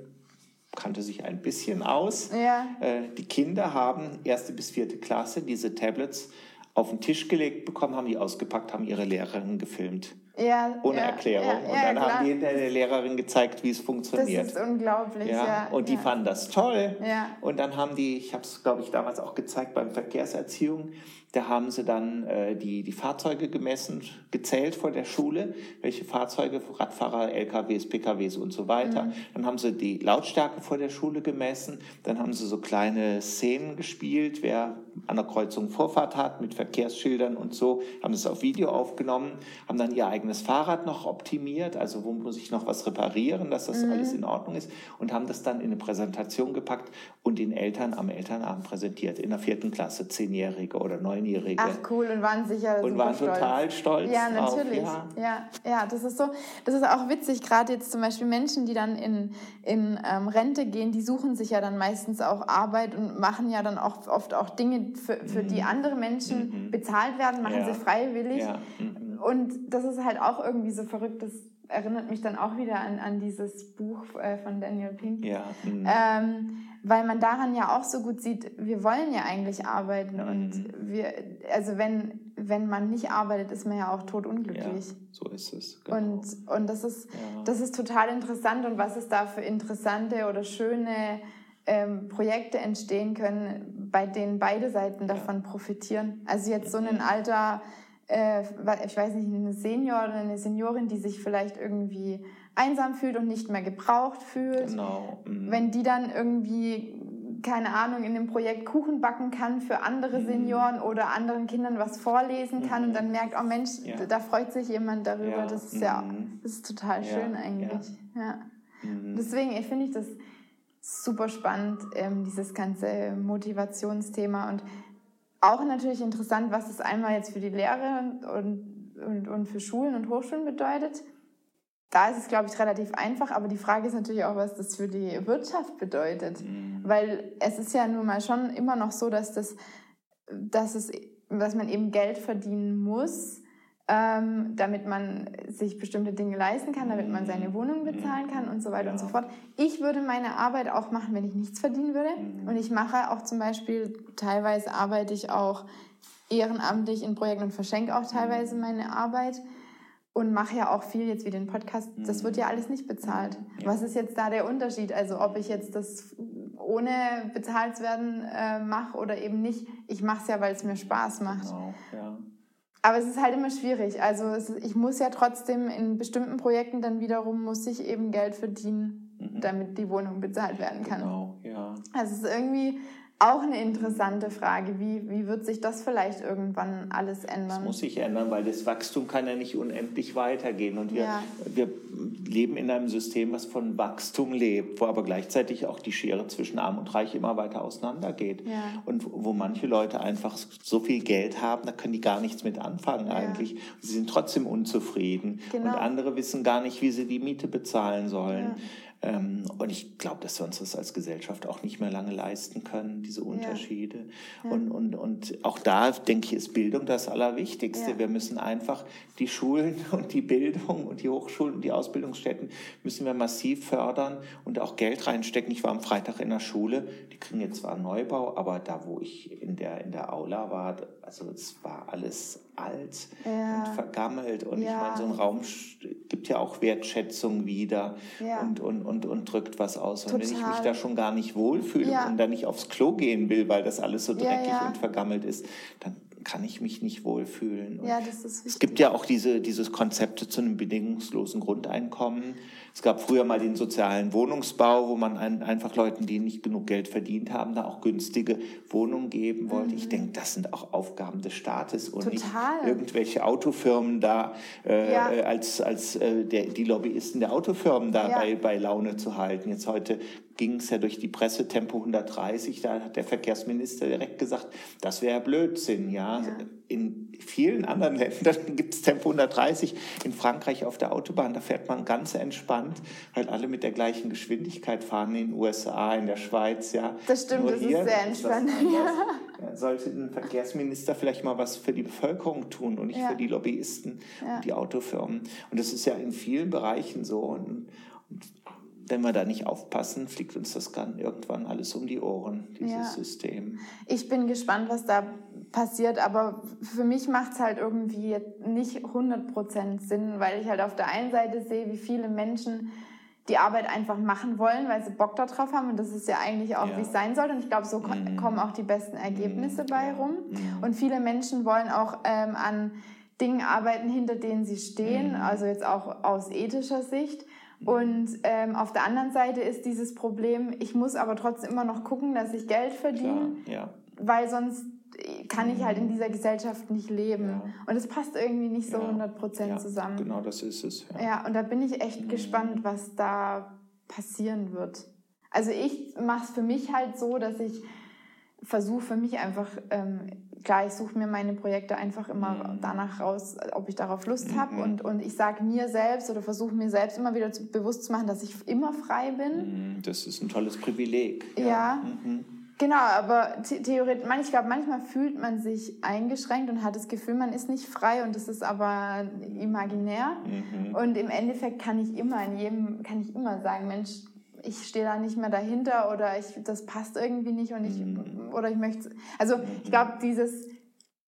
B: kannte sich ein bisschen aus. Ja. Äh, die Kinder haben erste bis vierte Klasse diese Tablets auf den Tisch gelegt bekommen, haben die ausgepackt, haben ihre Lehrerin gefilmt. Ja, ohne ja, Erklärung. Ja, und dann klar. haben die hinter der Lehrerin gezeigt, wie es funktioniert.
A: Das ist unglaublich.
B: Ja, und die fanden das toll. Ja. Und dann haben die, ich habe es, glaube ich, damals auch gezeigt beim Verkehrserziehung, da haben sie dann äh, die, die Fahrzeuge gemessen, gezählt vor der Schule, welche Fahrzeuge, Radfahrer, LKWs, PKWs und so weiter. Mhm. Dann haben sie die Lautstärke vor der Schule gemessen. Dann haben sie so kleine Szenen gespielt, wer an der Kreuzung Vorfahrt hat mit Verkehrsschildern und so, haben es auf Video aufgenommen, haben dann ihr eigenes Fahrrad noch optimiert, also wo muss ich noch was reparieren, dass das mhm. alles in Ordnung ist und haben das dann in eine Präsentation gepackt und den Eltern am Elternabend präsentiert, in der vierten Klasse, Zehnjährige oder Neunjährige.
A: Ach cool, und waren sicher
B: Und waren
A: stolz.
B: total stolz
A: Ja, natürlich.
B: Drauf,
A: ja. ja, ja, das ist so, das ist auch witzig, gerade jetzt zum Beispiel Menschen, die dann in, in ähm, Rente gehen, die suchen sich ja dann meistens auch Arbeit und machen ja dann auch oft auch Dinge, für, für mhm. die andere Menschen mhm. bezahlt werden, machen ja. sie freiwillig. Ja. Mhm. Und das ist halt auch irgendwie so verrückt, das erinnert mich dann auch wieder an, an dieses Buch äh, von Daniel Pink. Ja. Mhm. Ähm, weil man daran ja auch so gut sieht, wir wollen ja eigentlich arbeiten mhm. und wir, also wenn, wenn man nicht arbeitet, ist man ja auch totunglücklich. Ja,
B: so ist es.
A: Genau. Und, und das, ist, ja. das ist total interessant und was es da für interessante oder schöne ähm, Projekte entstehen können, bei denen beide Seiten davon profitieren. Also jetzt so ein mhm. alter, äh, ich weiß nicht, eine Senior oder eine Seniorin, die sich vielleicht irgendwie einsam fühlt und nicht mehr gebraucht fühlt. Genau. Mhm. Wenn die dann irgendwie keine Ahnung, in dem Projekt Kuchen backen kann für andere mhm. Senioren oder anderen Kindern was vorlesen kann mhm. und dann merkt, oh Mensch, ja. da freut sich jemand darüber. Ja. Das ist ja, mhm. das ist total schön ja. eigentlich. Ja. Mhm. Deswegen finde ich das super spannend, ähm, dieses ganze Motivationsthema und auch natürlich interessant, was es einmal jetzt für die Lehre und, und, und für Schulen und Hochschulen bedeutet. Da ist es, glaube ich, relativ einfach, aber die Frage ist natürlich auch, was das für die Wirtschaft bedeutet. Mhm. Weil es ist ja nun mal schon immer noch so, dass, das, dass, es, dass man eben Geld verdienen muss, ähm, damit man sich bestimmte Dinge leisten kann, damit man seine Wohnung bezahlen kann und so weiter und so fort. Ich würde meine Arbeit auch machen, wenn ich nichts verdienen würde. Mhm. Und ich mache auch zum Beispiel, teilweise arbeite ich auch ehrenamtlich in Projekten und verschenke auch teilweise mhm. meine Arbeit und mache ja auch viel jetzt wie den Podcast. Das wird ja mhm. alles nicht bezahlt. Was ist jetzt da der Unterschied? Also ob ich jetzt das ohne bezahlt zu werden äh, mache oder eben nicht. Ich mache es ja, weil es mir Spaß macht. Genau, ja. Aber es ist halt immer schwierig. Also es, ich muss ja trotzdem in bestimmten Projekten dann wiederum muss ich eben Geld verdienen, mhm. damit die Wohnung bezahlt werden kann. Genau, ja. Also es ist irgendwie auch eine interessante Frage. Wie, wie wird sich das vielleicht irgendwann alles ändern? Das
B: muss sich ändern, weil das Wachstum kann ja nicht unendlich weitergehen. Und wir, ja. wir leben in einem System, was von Wachstum lebt, wo aber gleichzeitig auch die Schere zwischen Arm und Reich immer weiter auseinandergeht. Ja. Und wo manche Leute einfach so viel Geld haben, da können die gar nichts mit anfangen ja. eigentlich. Sie sind trotzdem unzufrieden. Genau. Und andere wissen gar nicht, wie sie die Miete bezahlen sollen. Ähm, und ich glaube, dass wir uns das als Gesellschaft auch nicht mehr lange leisten können, diese Unterschiede. Ja. Ja. Und, und, und auch da, denke ich, ist Bildung das Allerwichtigste. Ja. Wir müssen einfach die Schulen und die Bildung und die Hochschulen und die Ausbildungsstätten müssen wir massiv fördern und auch Geld reinstecken. Ich war am Freitag in der Schule, die kriegen jetzt zwar einen Neubau, aber da, wo ich in der, in der Aula war, also es war alles alt ja. und vergammelt. Und ja. ich meine, so ein Raum gibt ja auch Wertschätzung wieder ja. und, und, und, und drückt was aus. Und Total. wenn ich mich da schon gar nicht wohlfühle und dann nicht aufs Klo gehen will, weil das alles so dreckig und vergammelt ist, dann kann ich mich nicht wohlfühlen. ja, das ist wichtig. Es gibt ja auch diese, dieses Konzepte zu einem bedingungslosen Grundeinkommen. Es gab früher mal den sozialen Wohnungsbau, wo man ein, einfach Leuten, die nicht genug Geld verdient haben, da auch günstige Wohnungen geben wollte. Mhm. Ich denke, das sind auch Aufgaben des Staates und Total. nicht irgendwelche Autofirmen da äh, ja. als, als äh, der, die Lobbyisten der Autofirmen da ja. bei, bei Laune zu halten. Jetzt heute ging es ja durch die Presse Tempo 130, da hat der Verkehrsminister direkt gesagt, das wäre Blödsinn, ja. ja. In vielen anderen Ländern gibt es Tempo 130. In Frankreich auf der Autobahn, da fährt man ganz entspannt, weil alle mit der gleichen Geschwindigkeit fahren in den USA, in der Schweiz, ja.
A: Das stimmt, Nur das hier, ist sehr entspannt.
B: Ja. Sollte ein Verkehrsminister vielleicht mal was für die Bevölkerung tun und nicht ja. für die Lobbyisten und die Autofirmen. Und das ist ja in vielen Bereichen so. Und, und wenn wir da nicht aufpassen, fliegt uns das dann irgendwann alles um die Ohren, dieses ja. System.
A: Ich bin gespannt, was da passiert, aber für mich macht es halt irgendwie nicht 100% Sinn, weil ich halt auf der einen Seite sehe, wie viele Menschen die Arbeit einfach machen wollen, weil sie Bock darauf haben und das ist ja eigentlich auch, ja. wie es sein sollte und ich glaube, so mm. kommen auch die besten Ergebnisse mm. bei rum mm. und viele Menschen wollen auch ähm, an Dingen arbeiten, hinter denen sie stehen, mhm. also jetzt auch aus ethischer Sicht und ähm, auf der anderen Seite ist dieses Problem, ich muss aber trotzdem immer noch gucken, dass ich Geld verdiene, ja. weil sonst kann ich halt in dieser Gesellschaft nicht leben. Ja. Und es passt irgendwie nicht so ja. 100% ja, zusammen.
B: Genau, das ist es.
A: Ja, ja und da bin ich echt mhm. gespannt, was da passieren wird. Also ich mache es für mich halt so, dass ich versuche für mich einfach, ähm, klar, ich suche mir meine Projekte einfach immer mhm. danach raus, ob ich darauf Lust mhm. habe. Und, und ich sage mir selbst oder versuche mir selbst immer wieder zu, bewusst zu machen, dass ich immer frei bin.
B: Mhm. Das ist ein tolles Privileg.
A: Ja. ja. Mhm. Genau, aber theoretisch, ich glaube, manchmal fühlt man sich eingeschränkt und hat das Gefühl, man ist nicht frei und das ist aber imaginär. Mhm. Und im Endeffekt kann ich immer in jedem, kann ich immer sagen, Mensch, ich stehe da nicht mehr dahinter oder ich, das passt irgendwie nicht und ich, mhm. oder ich möchte, also ich glaube, dieses,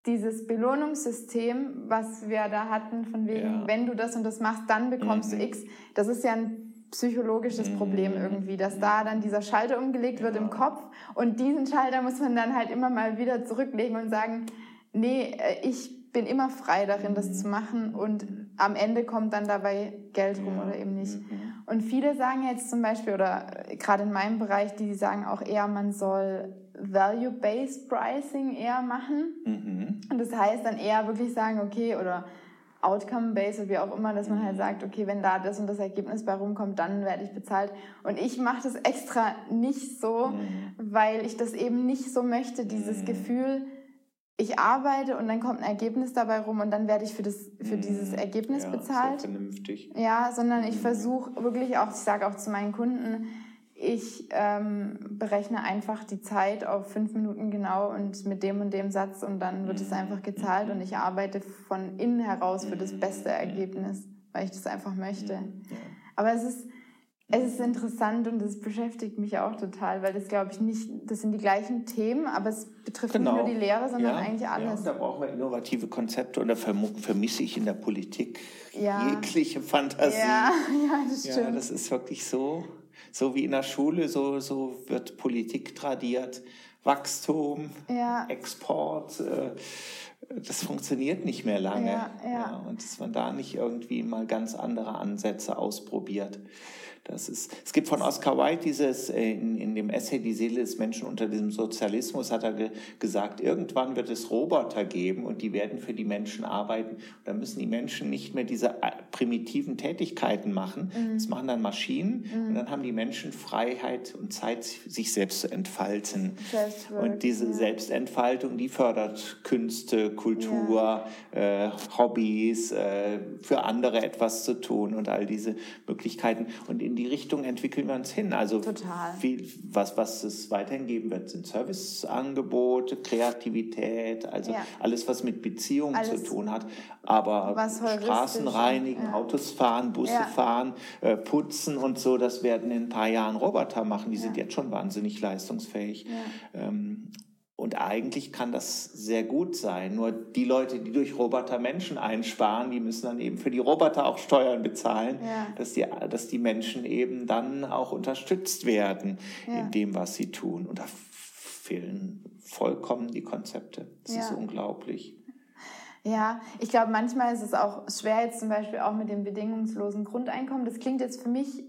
A: dieses Belohnungssystem, was wir da hatten, von wegen, ja. wenn du das und das machst, dann bekommst mhm. du X, das ist ja ein psychologisches mhm. Problem irgendwie, dass da dann dieser Schalter umgelegt wird im Kopf und diesen Schalter muss man dann halt immer mal wieder zurücklegen und sagen, nee, äh, ich bin immer frei darin, das zu machen und am Ende kommt dann dabei Geld rum oder eben nicht. Mhm. Und viele sagen jetzt zum Beispiel, oder gerade in meinem Bereich, die sagen auch eher, man soll Value-Based Pricing eher machen. Mhm. Und das heißt dann eher wirklich sagen, okay, oder Outcome-based wie auch immer, dass man halt mhm. sagt, okay, wenn da das und das Ergebnis bei rumkommt, dann werde ich bezahlt. Und ich mache das extra nicht so, mhm. weil ich das eben nicht so möchte, dieses mhm. Gefühl, ich arbeite und dann kommt ein Ergebnis dabei rum und dann werde ich für, das, für mhm. dieses Ergebnis ja, bezahlt. Sehr vernünftig. Ja, sondern ich versuche wirklich auch, ich sage auch zu meinen Kunden, ich ähm, berechne einfach die Zeit auf fünf Minuten genau und mit dem und dem Satz und dann wird es einfach gezahlt und ich arbeite von innen heraus für das beste Ergebnis, weil ich das einfach möchte. Aber es ist, es ist interessant und das beschäftigt mich auch total, weil das glaube ich nicht, das sind die gleichen Themen, aber es betrifft genau. nicht nur die Lehre, sondern ja, eigentlich alles. Ja,
B: da brauchen wir innovative Konzepte und da vermisse ich in der Politik ja. jegliche Fantasie. Ja, ja, das stimmt. Ja, das ist wirklich so, so wie in der Schule, so, so wird Politik tradiert. Wachstum, ja. Export, äh, das funktioniert nicht mehr lange. Ja, ja. und dass man da nicht irgendwie mal ganz andere Ansätze ausprobiert. Das ist, es gibt von Oscar Wilde dieses, äh, in, in dem Essay Die Seele des Menschen unter diesem Sozialismus, hat er ge gesagt, irgendwann wird es Roboter geben und die werden für die Menschen arbeiten. Und dann müssen die Menschen nicht mehr diese äh, primitiven Tätigkeiten machen. Mhm. Das machen dann Maschinen mhm. und dann haben die Menschen Freiheit und Zeit, sich selbst zu entfalten. Und diese ja. Selbstentfaltung, die fördert Künste, Kultur, ja. äh, Hobbys, äh, für andere etwas zu tun und all diese Möglichkeiten. Und in in die Richtung entwickeln wir uns hin. Also Total. Viel, was, was es weiterhin geben wird, sind Serviceangebote, Kreativität, also ja. alles, was mit Beziehungen alles, zu tun hat. Aber Straßen reinigen, ja. Autos fahren, Busse ja. fahren, äh, putzen und so, das werden in ein paar Jahren Roboter machen. Die sind jetzt schon wahnsinnig leistungsfähig. Ähm, und eigentlich kann das sehr gut sein. Nur die Leute, die durch Roboter Menschen einsparen, die müssen dann eben für die Roboter auch Steuern bezahlen, ja. dass, die, dass die Menschen eben dann auch unterstützt werden ja. in dem, was sie tun. Und da fehlen vollkommen die Konzepte. Das ja. ist unglaublich.
A: Ja, ich glaube, manchmal ist es auch schwer, jetzt zum Beispiel auch mit dem bedingungslosen Grundeinkommen. Das klingt jetzt für mich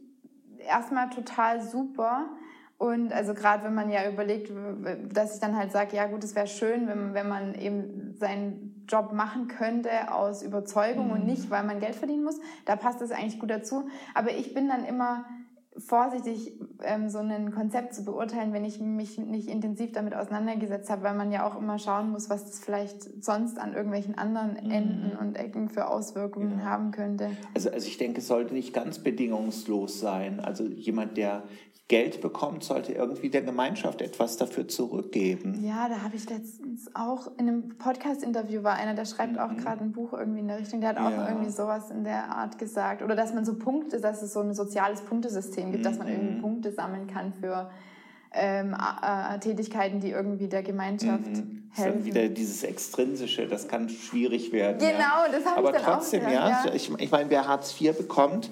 A: erstmal total super. Und also gerade wenn man ja überlegt, dass ich dann halt sage, ja gut, es wäre schön, wenn, wenn man eben seinen Job machen könnte aus Überzeugung mhm. und nicht, weil man Geld verdienen muss, da passt das eigentlich gut dazu. Aber ich bin dann immer vorsichtig, ähm, so ein Konzept zu beurteilen, wenn ich mich nicht intensiv damit auseinandergesetzt habe, weil man ja auch immer schauen muss, was das vielleicht sonst an irgendwelchen anderen mhm. Enden mhm. und Ecken für Auswirkungen ja. haben könnte.
B: Also, also ich denke, es sollte nicht ganz bedingungslos sein. Also jemand, der Geld bekommt, sollte irgendwie der Gemeinschaft etwas dafür zurückgeben.
A: Ja, da habe ich letztens auch in einem Podcast-Interview war einer, der schreibt mhm. auch gerade ein Buch irgendwie in der Richtung, der hat auch ja. irgendwie sowas in der Art gesagt. Oder dass man so Punkte, dass es so ein soziales Punktesystem gibt, mhm. dass man irgendwie mhm. Punkte sammeln kann für ähm, äh, Tätigkeiten, die irgendwie der Gemeinschaft mhm. helfen.
B: Dann wieder dieses Extrinsische, das kann schwierig werden. Genau, ja. das habe ich dann trotzdem, auch gedacht, ja, ja. Ich, ich meine, wer Hartz IV bekommt,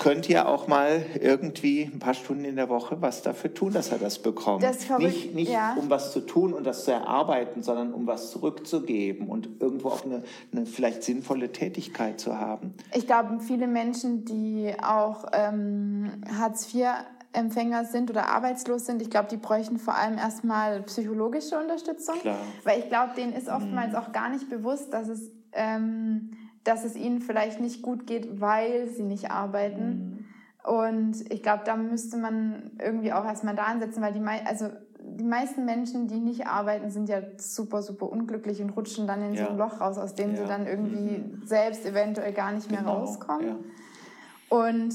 B: könnt ihr auch mal irgendwie ein paar Stunden in der Woche was dafür tun, dass er das bekommt. Das nicht nicht ja. um was zu tun und das zu erarbeiten, sondern um was zurückzugeben und irgendwo auch eine, eine vielleicht sinnvolle Tätigkeit zu haben.
A: Ich glaube, viele Menschen, die auch ähm, Hartz IV Empfänger sind oder arbeitslos sind, ich glaube, die bräuchten vor allem erstmal psychologische Unterstützung.
B: Klar.
A: Weil ich glaube, denen ist oftmals auch gar nicht bewusst, dass es, ähm, dass es ihnen vielleicht nicht gut geht, weil sie nicht arbeiten. Und ich glaube, da müsste man irgendwie auch erstmal da ansetzen, weil die, mei also die meisten Menschen, die nicht arbeiten, sind ja super, super unglücklich und rutschen dann in so
B: Ja.
A: ein Loch raus, aus dem sie
B: Ja.
A: dann irgendwie selbst eventuell gar nicht mehr
B: Genau,
A: rauskommen.
B: ja.
A: Und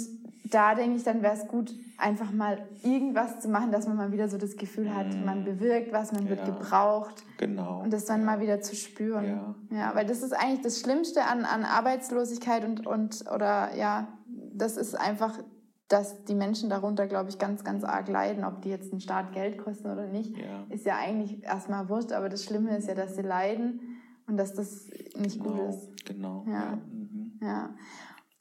A: da denke ich, dann wäre es gut, einfach mal irgendwas zu machen, dass man mal wieder so das Gefühl hat, man bewirkt was, man wird.
B: Ja.
A: gebraucht.
B: Genau.
A: Und das dann mal wieder zu spüren.
B: Ja.
A: ja, weil das ist eigentlich das Schlimmste an, an Arbeitslosigkeit und, und, oder ja, das ist einfach, dass die Menschen darunter, glaube ich, ganz, ganz arg leiden. Ob die jetzt den Staat Geld kosten oder nicht,
B: Ja.
A: ist ja eigentlich erstmal wurscht. Aber das Schlimme ist ja, dass sie leiden und dass das nicht gut
B: genau.
A: ist.
B: Genau.
A: Ja.
B: Ja. Mhm.
A: Ja.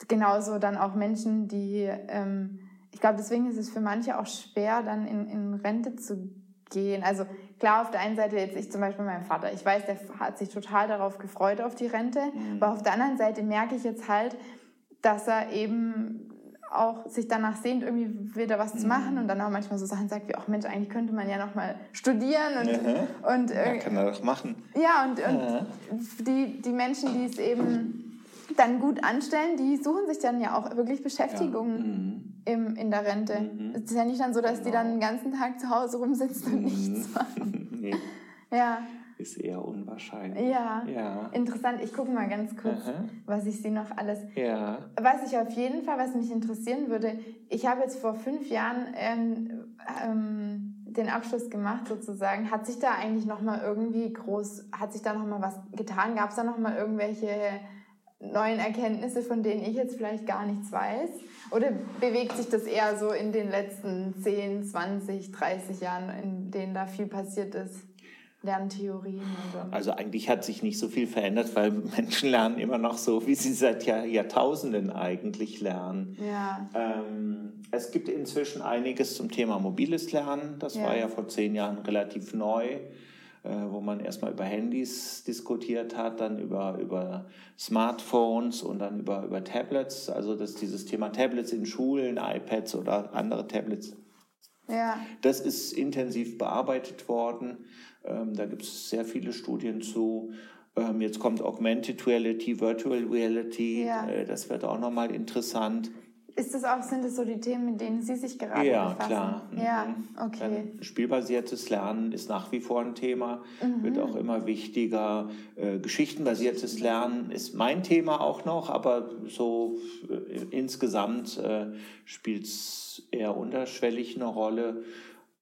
A: Genauso dann auch Menschen, die, ähm, ich glaube, deswegen ist es für manche auch schwer, dann in, in Rente zu gehen. Also klar, auf der einen Seite jetzt ich zum Beispiel mein Vater, ich weiß, der hat sich total darauf gefreut auf die Rente, aber auf der anderen Seite merke ich jetzt halt, dass er eben auch sich danach sehnt, irgendwie wieder was zu machen und dann auch manchmal so Sachen sagt wie, ach Mensch, eigentlich könnte man ja noch mal studieren und,
B: Mhm.
A: und
B: Ja,
A: äh,
B: kann er doch machen.
A: ja, und, und die, die Menschen, die es eben dann gut anstellen, die suchen sich dann ja auch wirklich Beschäftigung
B: Mhm.
A: im, in der Rente. Es ist ja nicht dann so, dass die dann den ganzen Tag zu Hause rumsitzen und nichts machen.
B: nee,
A: Ja,
B: ist eher unwahrscheinlich.
A: ja.
B: Ja.
A: Interessant. Ich gucke mal ganz kurz,
B: Aha.
A: was ich sie noch alles...
B: Ja.
A: Was ich auf jeden Fall, was mich interessieren würde, ich habe jetzt vor fünf Jahren ähm, ähm, den Abschluss gemacht sozusagen. Hat sich da eigentlich noch mal irgendwie groß, hat sich da noch mal was getan? Gab es da noch mal irgendwelche neuen Erkenntnisse, von denen ich jetzt vielleicht gar nichts weiß? Oder bewegt sich das eher so in den letzten 10, 20, 30 Jahren, in denen da viel passiert ist? Lerntheorien und.
B: Also eigentlich hat sich nicht so viel verändert, weil Menschen lernen immer noch so, wie sie seit Jahr, Jahrtausenden eigentlich lernen.
A: Ja,
B: Ähm, es gibt inzwischen einiges zum Thema mobiles Lernen. Das
A: Ja.
B: war ja vor zehn Jahren relativ neu, wo man erstmal über Handys diskutiert hat, dann über, über Smartphones und dann über, über Tablets. Also dass dieses Thema Tablets in Schulen, iPads oder andere Tablets
A: ja,
B: das ist intensiv bearbeitet worden. Ähm, da gibt es sehr viele Studien zu. Ähm, jetzt kommt Augmented Reality, Virtual Reality.
A: Ja.
B: Äh, das wird auch nochmal interessant.
A: Ist das auch, sind das so die Themen, mit denen Sie sich gerade
B: ja,
A: befassen?
B: klar.
A: Ja,
B: Mhm.
A: okay.
B: Dann spielbasiertes Lernen ist nach wie vor ein Thema, wird
A: Mhm.
B: auch immer wichtiger. Äh, geschichtenbasiertes Lernen ist mein Thema auch noch, aber so äh, insgesamt äh, spielt es eher unterschwellig eine Rolle.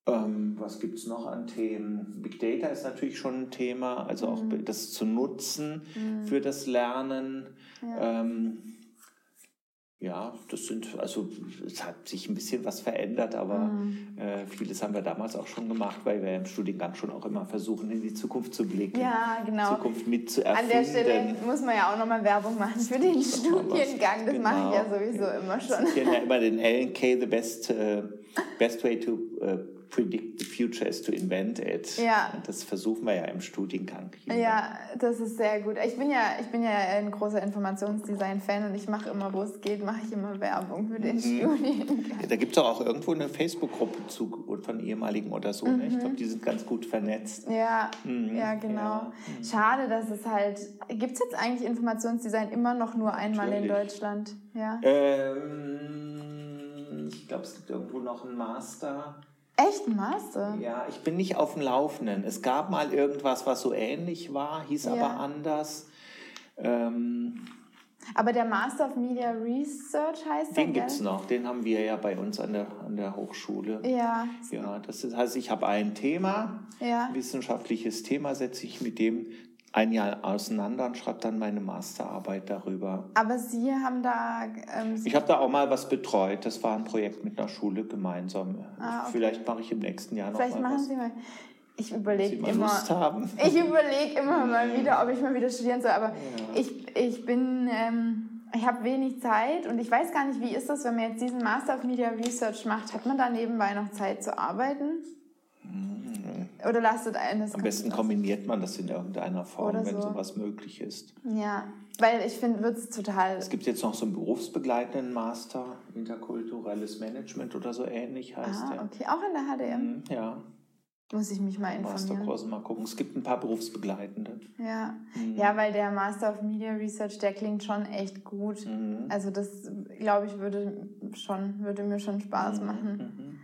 B: Ähm, was gibt es noch an Themen? Big Data ist natürlich schon ein Thema, also auch
A: Mhm.
B: das zu nutzen für das Lernen. Ähm, ja, das sind, also es hat sich ein bisschen was verändert, aber
A: Mhm.
B: äh, vieles haben wir damals auch schon gemacht, weil wir im Studiengang schon auch immer versuchen, in die Zukunft zu blicken.
A: Ja, genau.
B: Zukunft mit
A: An der Stelle muss man ja auch nochmal Werbung machen für den Studiengang. Das mache ich ja
B: Genau.
A: sowieso immer schon.
B: Ich ja immer den LNK, the best, äh, best way to äh, predict the future is to invent it.
A: Ja.
B: Und Das versuchen wir ja im Studiengang. hier.
A: Ja, das ist sehr gut. Ich bin ja, ich bin ja ein großer Informationsdesign-Fan und ich mache immer, wo es geht, mache ich immer Werbung für
B: Mhm.
A: den Studiengang.
B: Da gibt es auch irgendwo eine Facebook-Gruppe zu von ehemaligen oder so. Ne? Ich
A: Mhm.
B: glaube, die sind ganz gut vernetzt.
A: Ja,
B: Mhm,
A: ja, genau.
B: ja.
A: Schade, dass es halt. Gibt es jetzt eigentlich Informationsdesign immer noch nur einmal in
B: Natürlich.
A: Deutschland? Ja.
B: Ähm, ich glaube, es gibt irgendwo noch einen Master.
A: Echt Master?
B: Ja, ich bin nicht auf dem Laufenden. Es gab mal irgendwas, was so ähnlich war, hieß
A: Ja.
B: aber anders. Ähm,
A: Aber der Master of Media Research heißt der,
B: den gibt es noch. Den haben wir ja bei uns an der, an der Hochschule.
A: Ja,
B: Ja, das heißt, ich habe ein Thema,
A: ja.
B: wissenschaftliches Thema, setze ich mit dem ein Jahr auseinander und schreibe dann meine Masterarbeit darüber.
A: Aber Sie haben da. Ähm,
B: Ich habe da auch mal was betreut. Das war ein Projekt mit einer Schule gemeinsam.
A: Ah, okay.
B: Vielleicht mache ich im nächsten Jahr noch
A: vielleicht
B: mal
A: machen
B: was.
A: Sie mal. Ich
B: Sie
A: überlege immer. Ich überlege immer mal wieder, ob ich mal wieder studieren soll. Aber ich, ich bin. Ähm, ich habe wenig Zeit und ich weiß gar nicht, wie ist das, wenn man jetzt diesen Master of Media Research macht. Hat man da nebenbei noch Zeit zu arbeiten? Oder lastet
B: Hm. Am besten kombiniert man das in irgendeiner Form,
A: Oder
B: wenn
A: so.
B: sowas möglich ist.
A: Ja, weil ich finde, wird es total.
B: Es gibt jetzt noch so einen berufsbegleitenden Master. Interkulturelles Management oder so ähnlich heißt
A: ah,
B: der.
A: okay, auch in der HDM.
B: Mhm, ja.
A: Muss ich mich mal informieren.
B: Masterkurse mal gucken. Es gibt ein paar Berufsbegleitende.
A: Ja. Mhm. ja, weil der Master of Media Research, der klingt schon echt gut.
B: Mhm.
A: Also das, glaube ich, würde schon, würde mir schon Spaß
B: Mhm,
A: machen.
B: mhm.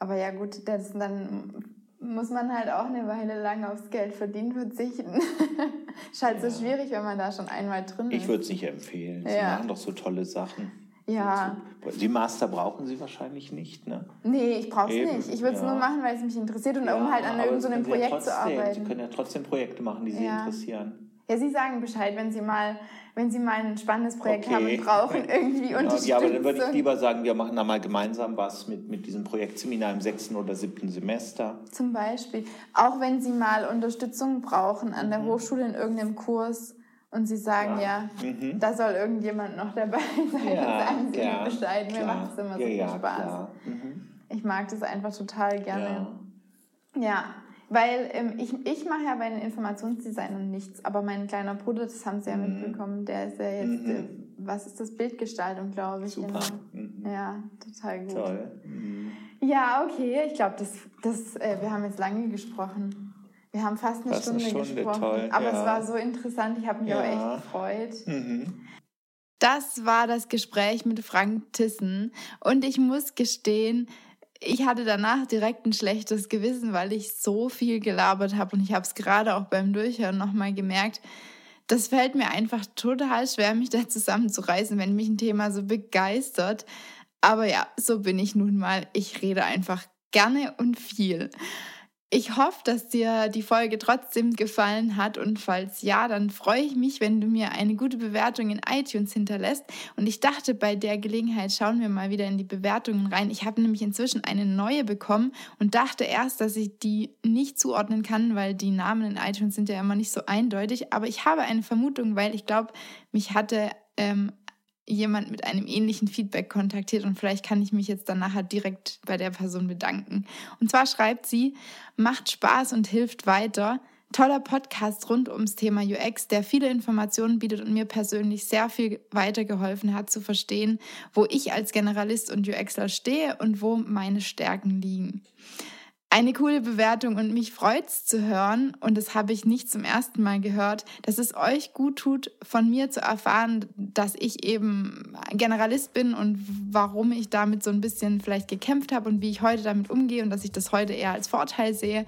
A: Aber ja gut, das dann muss man halt auch eine Weile lang aufs Geld verdienen verzichten. ist halt so
B: Ja.
A: schwierig, wenn man da schon einmal drin ist.
B: Ich würde es nicht empfehlen. Sie
A: Ja.
B: machen doch so tolle Sachen.
A: Ja.
B: Die Master brauchen Sie wahrscheinlich nicht, ne?
A: Nee, ich brauche es nicht. Ich würde es
B: ja.
A: nur machen, weil es mich interessiert und um halt an irgendeinem
B: Sie
A: Projekt
B: ja
A: zu
B: trotzdem- Sie
A: arbeiten.
B: können ja trotzdem Projekte machen, die Sie interessieren.
A: Ja, Sie sagen Bescheid, wenn Sie mal, wenn Sie mal ein spannendes Projekt
B: Okay.
A: haben und brauchen irgendwie
B: Ja, ja, aber dann würde ich
A: Unterstützung.
B: lieber sagen, wir machen da mal gemeinsam was mit, mit diesem Projektseminar im sechsten oder siebten Semester.
A: Zum Beispiel. Auch wenn Sie mal Unterstützung brauchen an der Hochschule in irgendeinem Kurs und Sie sagen, ja,
B: Mhm.
A: da soll irgendjemand noch dabei sein,
B: Ja,
A: sagen Sie
B: ja,
A: mir Bescheid. Mir macht es immer so
B: ja,
A: viel
B: ja,
A: Spaß.
B: Mhm.
A: Ich mag das einfach total gerne. Ja. Weil ähm, ich, ich mache ja bei den Informationsdesignern nichts, aber mein kleiner Bruder, das haben Sie ja
B: Mhm.
A: mitbekommen, der ist ja jetzt,
B: Mhm.
A: äh, was ist das, Bildgestaltung, glaube ich.
B: Super.
A: Genau.
B: Mhm.
A: Ja, total gut.
B: Toll. Mhm.
A: Ja, okay, ich glaube, das, das, äh, wir haben jetzt lange gesprochen. Wir haben fast eine,
B: Fast eine
A: Stunde,
B: Stunde,
A: gesprochen.
B: toll,
A: aber es
B: ja.
A: war so interessant, ich habe mich
B: Ja.
A: auch echt gefreut.
B: Mhm.
A: Das war das Gespräch mit Frank Tissen. Und ich muss gestehen, ich hatte danach direkt ein schlechtes Gewissen, weil ich so viel gelabert habe. Und ich habe es gerade auch beim Durchhören nochmal gemerkt. Das fällt mir einfach total schwer, mich da zusammenzureißen, wenn mich ein Thema so begeistert. Aber ja, so bin ich nun mal. Ich rede einfach gerne und viel. Ich hoffe, dass dir die Folge trotzdem gefallen hat und falls ja, dann freue ich mich, wenn du mir eine gute Bewertung in iTunes hinterlässt. Und ich dachte, bei der Gelegenheit schauen wir mal wieder in die Bewertungen rein. Ich habe nämlich inzwischen eine neue bekommen und dachte erst, dass ich die nicht zuordnen kann, weil die Namen in iTunes sind ja immer nicht so eindeutig. Aber ich habe eine Vermutung, weil ich glaube, mich hatte ähm, jemand mit einem ähnlichen Feedback kontaktiert und vielleicht kann ich mich jetzt dann nachher direkt bei der Person bedanken. Und zwar schreibt sie, macht Spaß und hilft weiter. Toller Podcast rund ums Thema UX, der viele Informationen bietet und mir persönlich sehr viel weitergeholfen hat zu verstehen, wo ich als Generalist und UXler stehe und wo meine Stärken liegen. Eine coole Bewertung und mich freut's zu hören, und das habe ich nicht zum ersten Mal gehört, dass es euch gut tut, von mir zu erfahren, dass ich eben Generalist bin und warum ich damit so ein bisschen vielleicht gekämpft habe und wie ich heute damit umgehe und dass ich das heute eher als Vorteil sehe.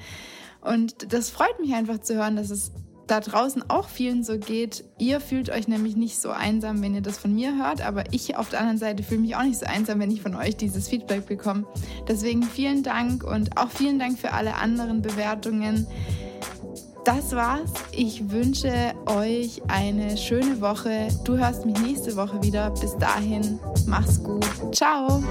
A: Und das freut mich einfach zu hören, dass es da draußen auch vielen so geht. Ihr fühlt euch nämlich nicht so einsam, wenn ihr das von mir hört, aber ich auf der anderen Seite fühle mich auch nicht so einsam, wenn ich von euch dieses Feedback bekomme. Deswegen vielen Dank und auch vielen Dank für alle anderen Bewertungen. Das war's. Ich wünsche euch eine schöne Woche. Du hörst mich nächste Woche wieder. Bis dahin, mach's gut. Ciao.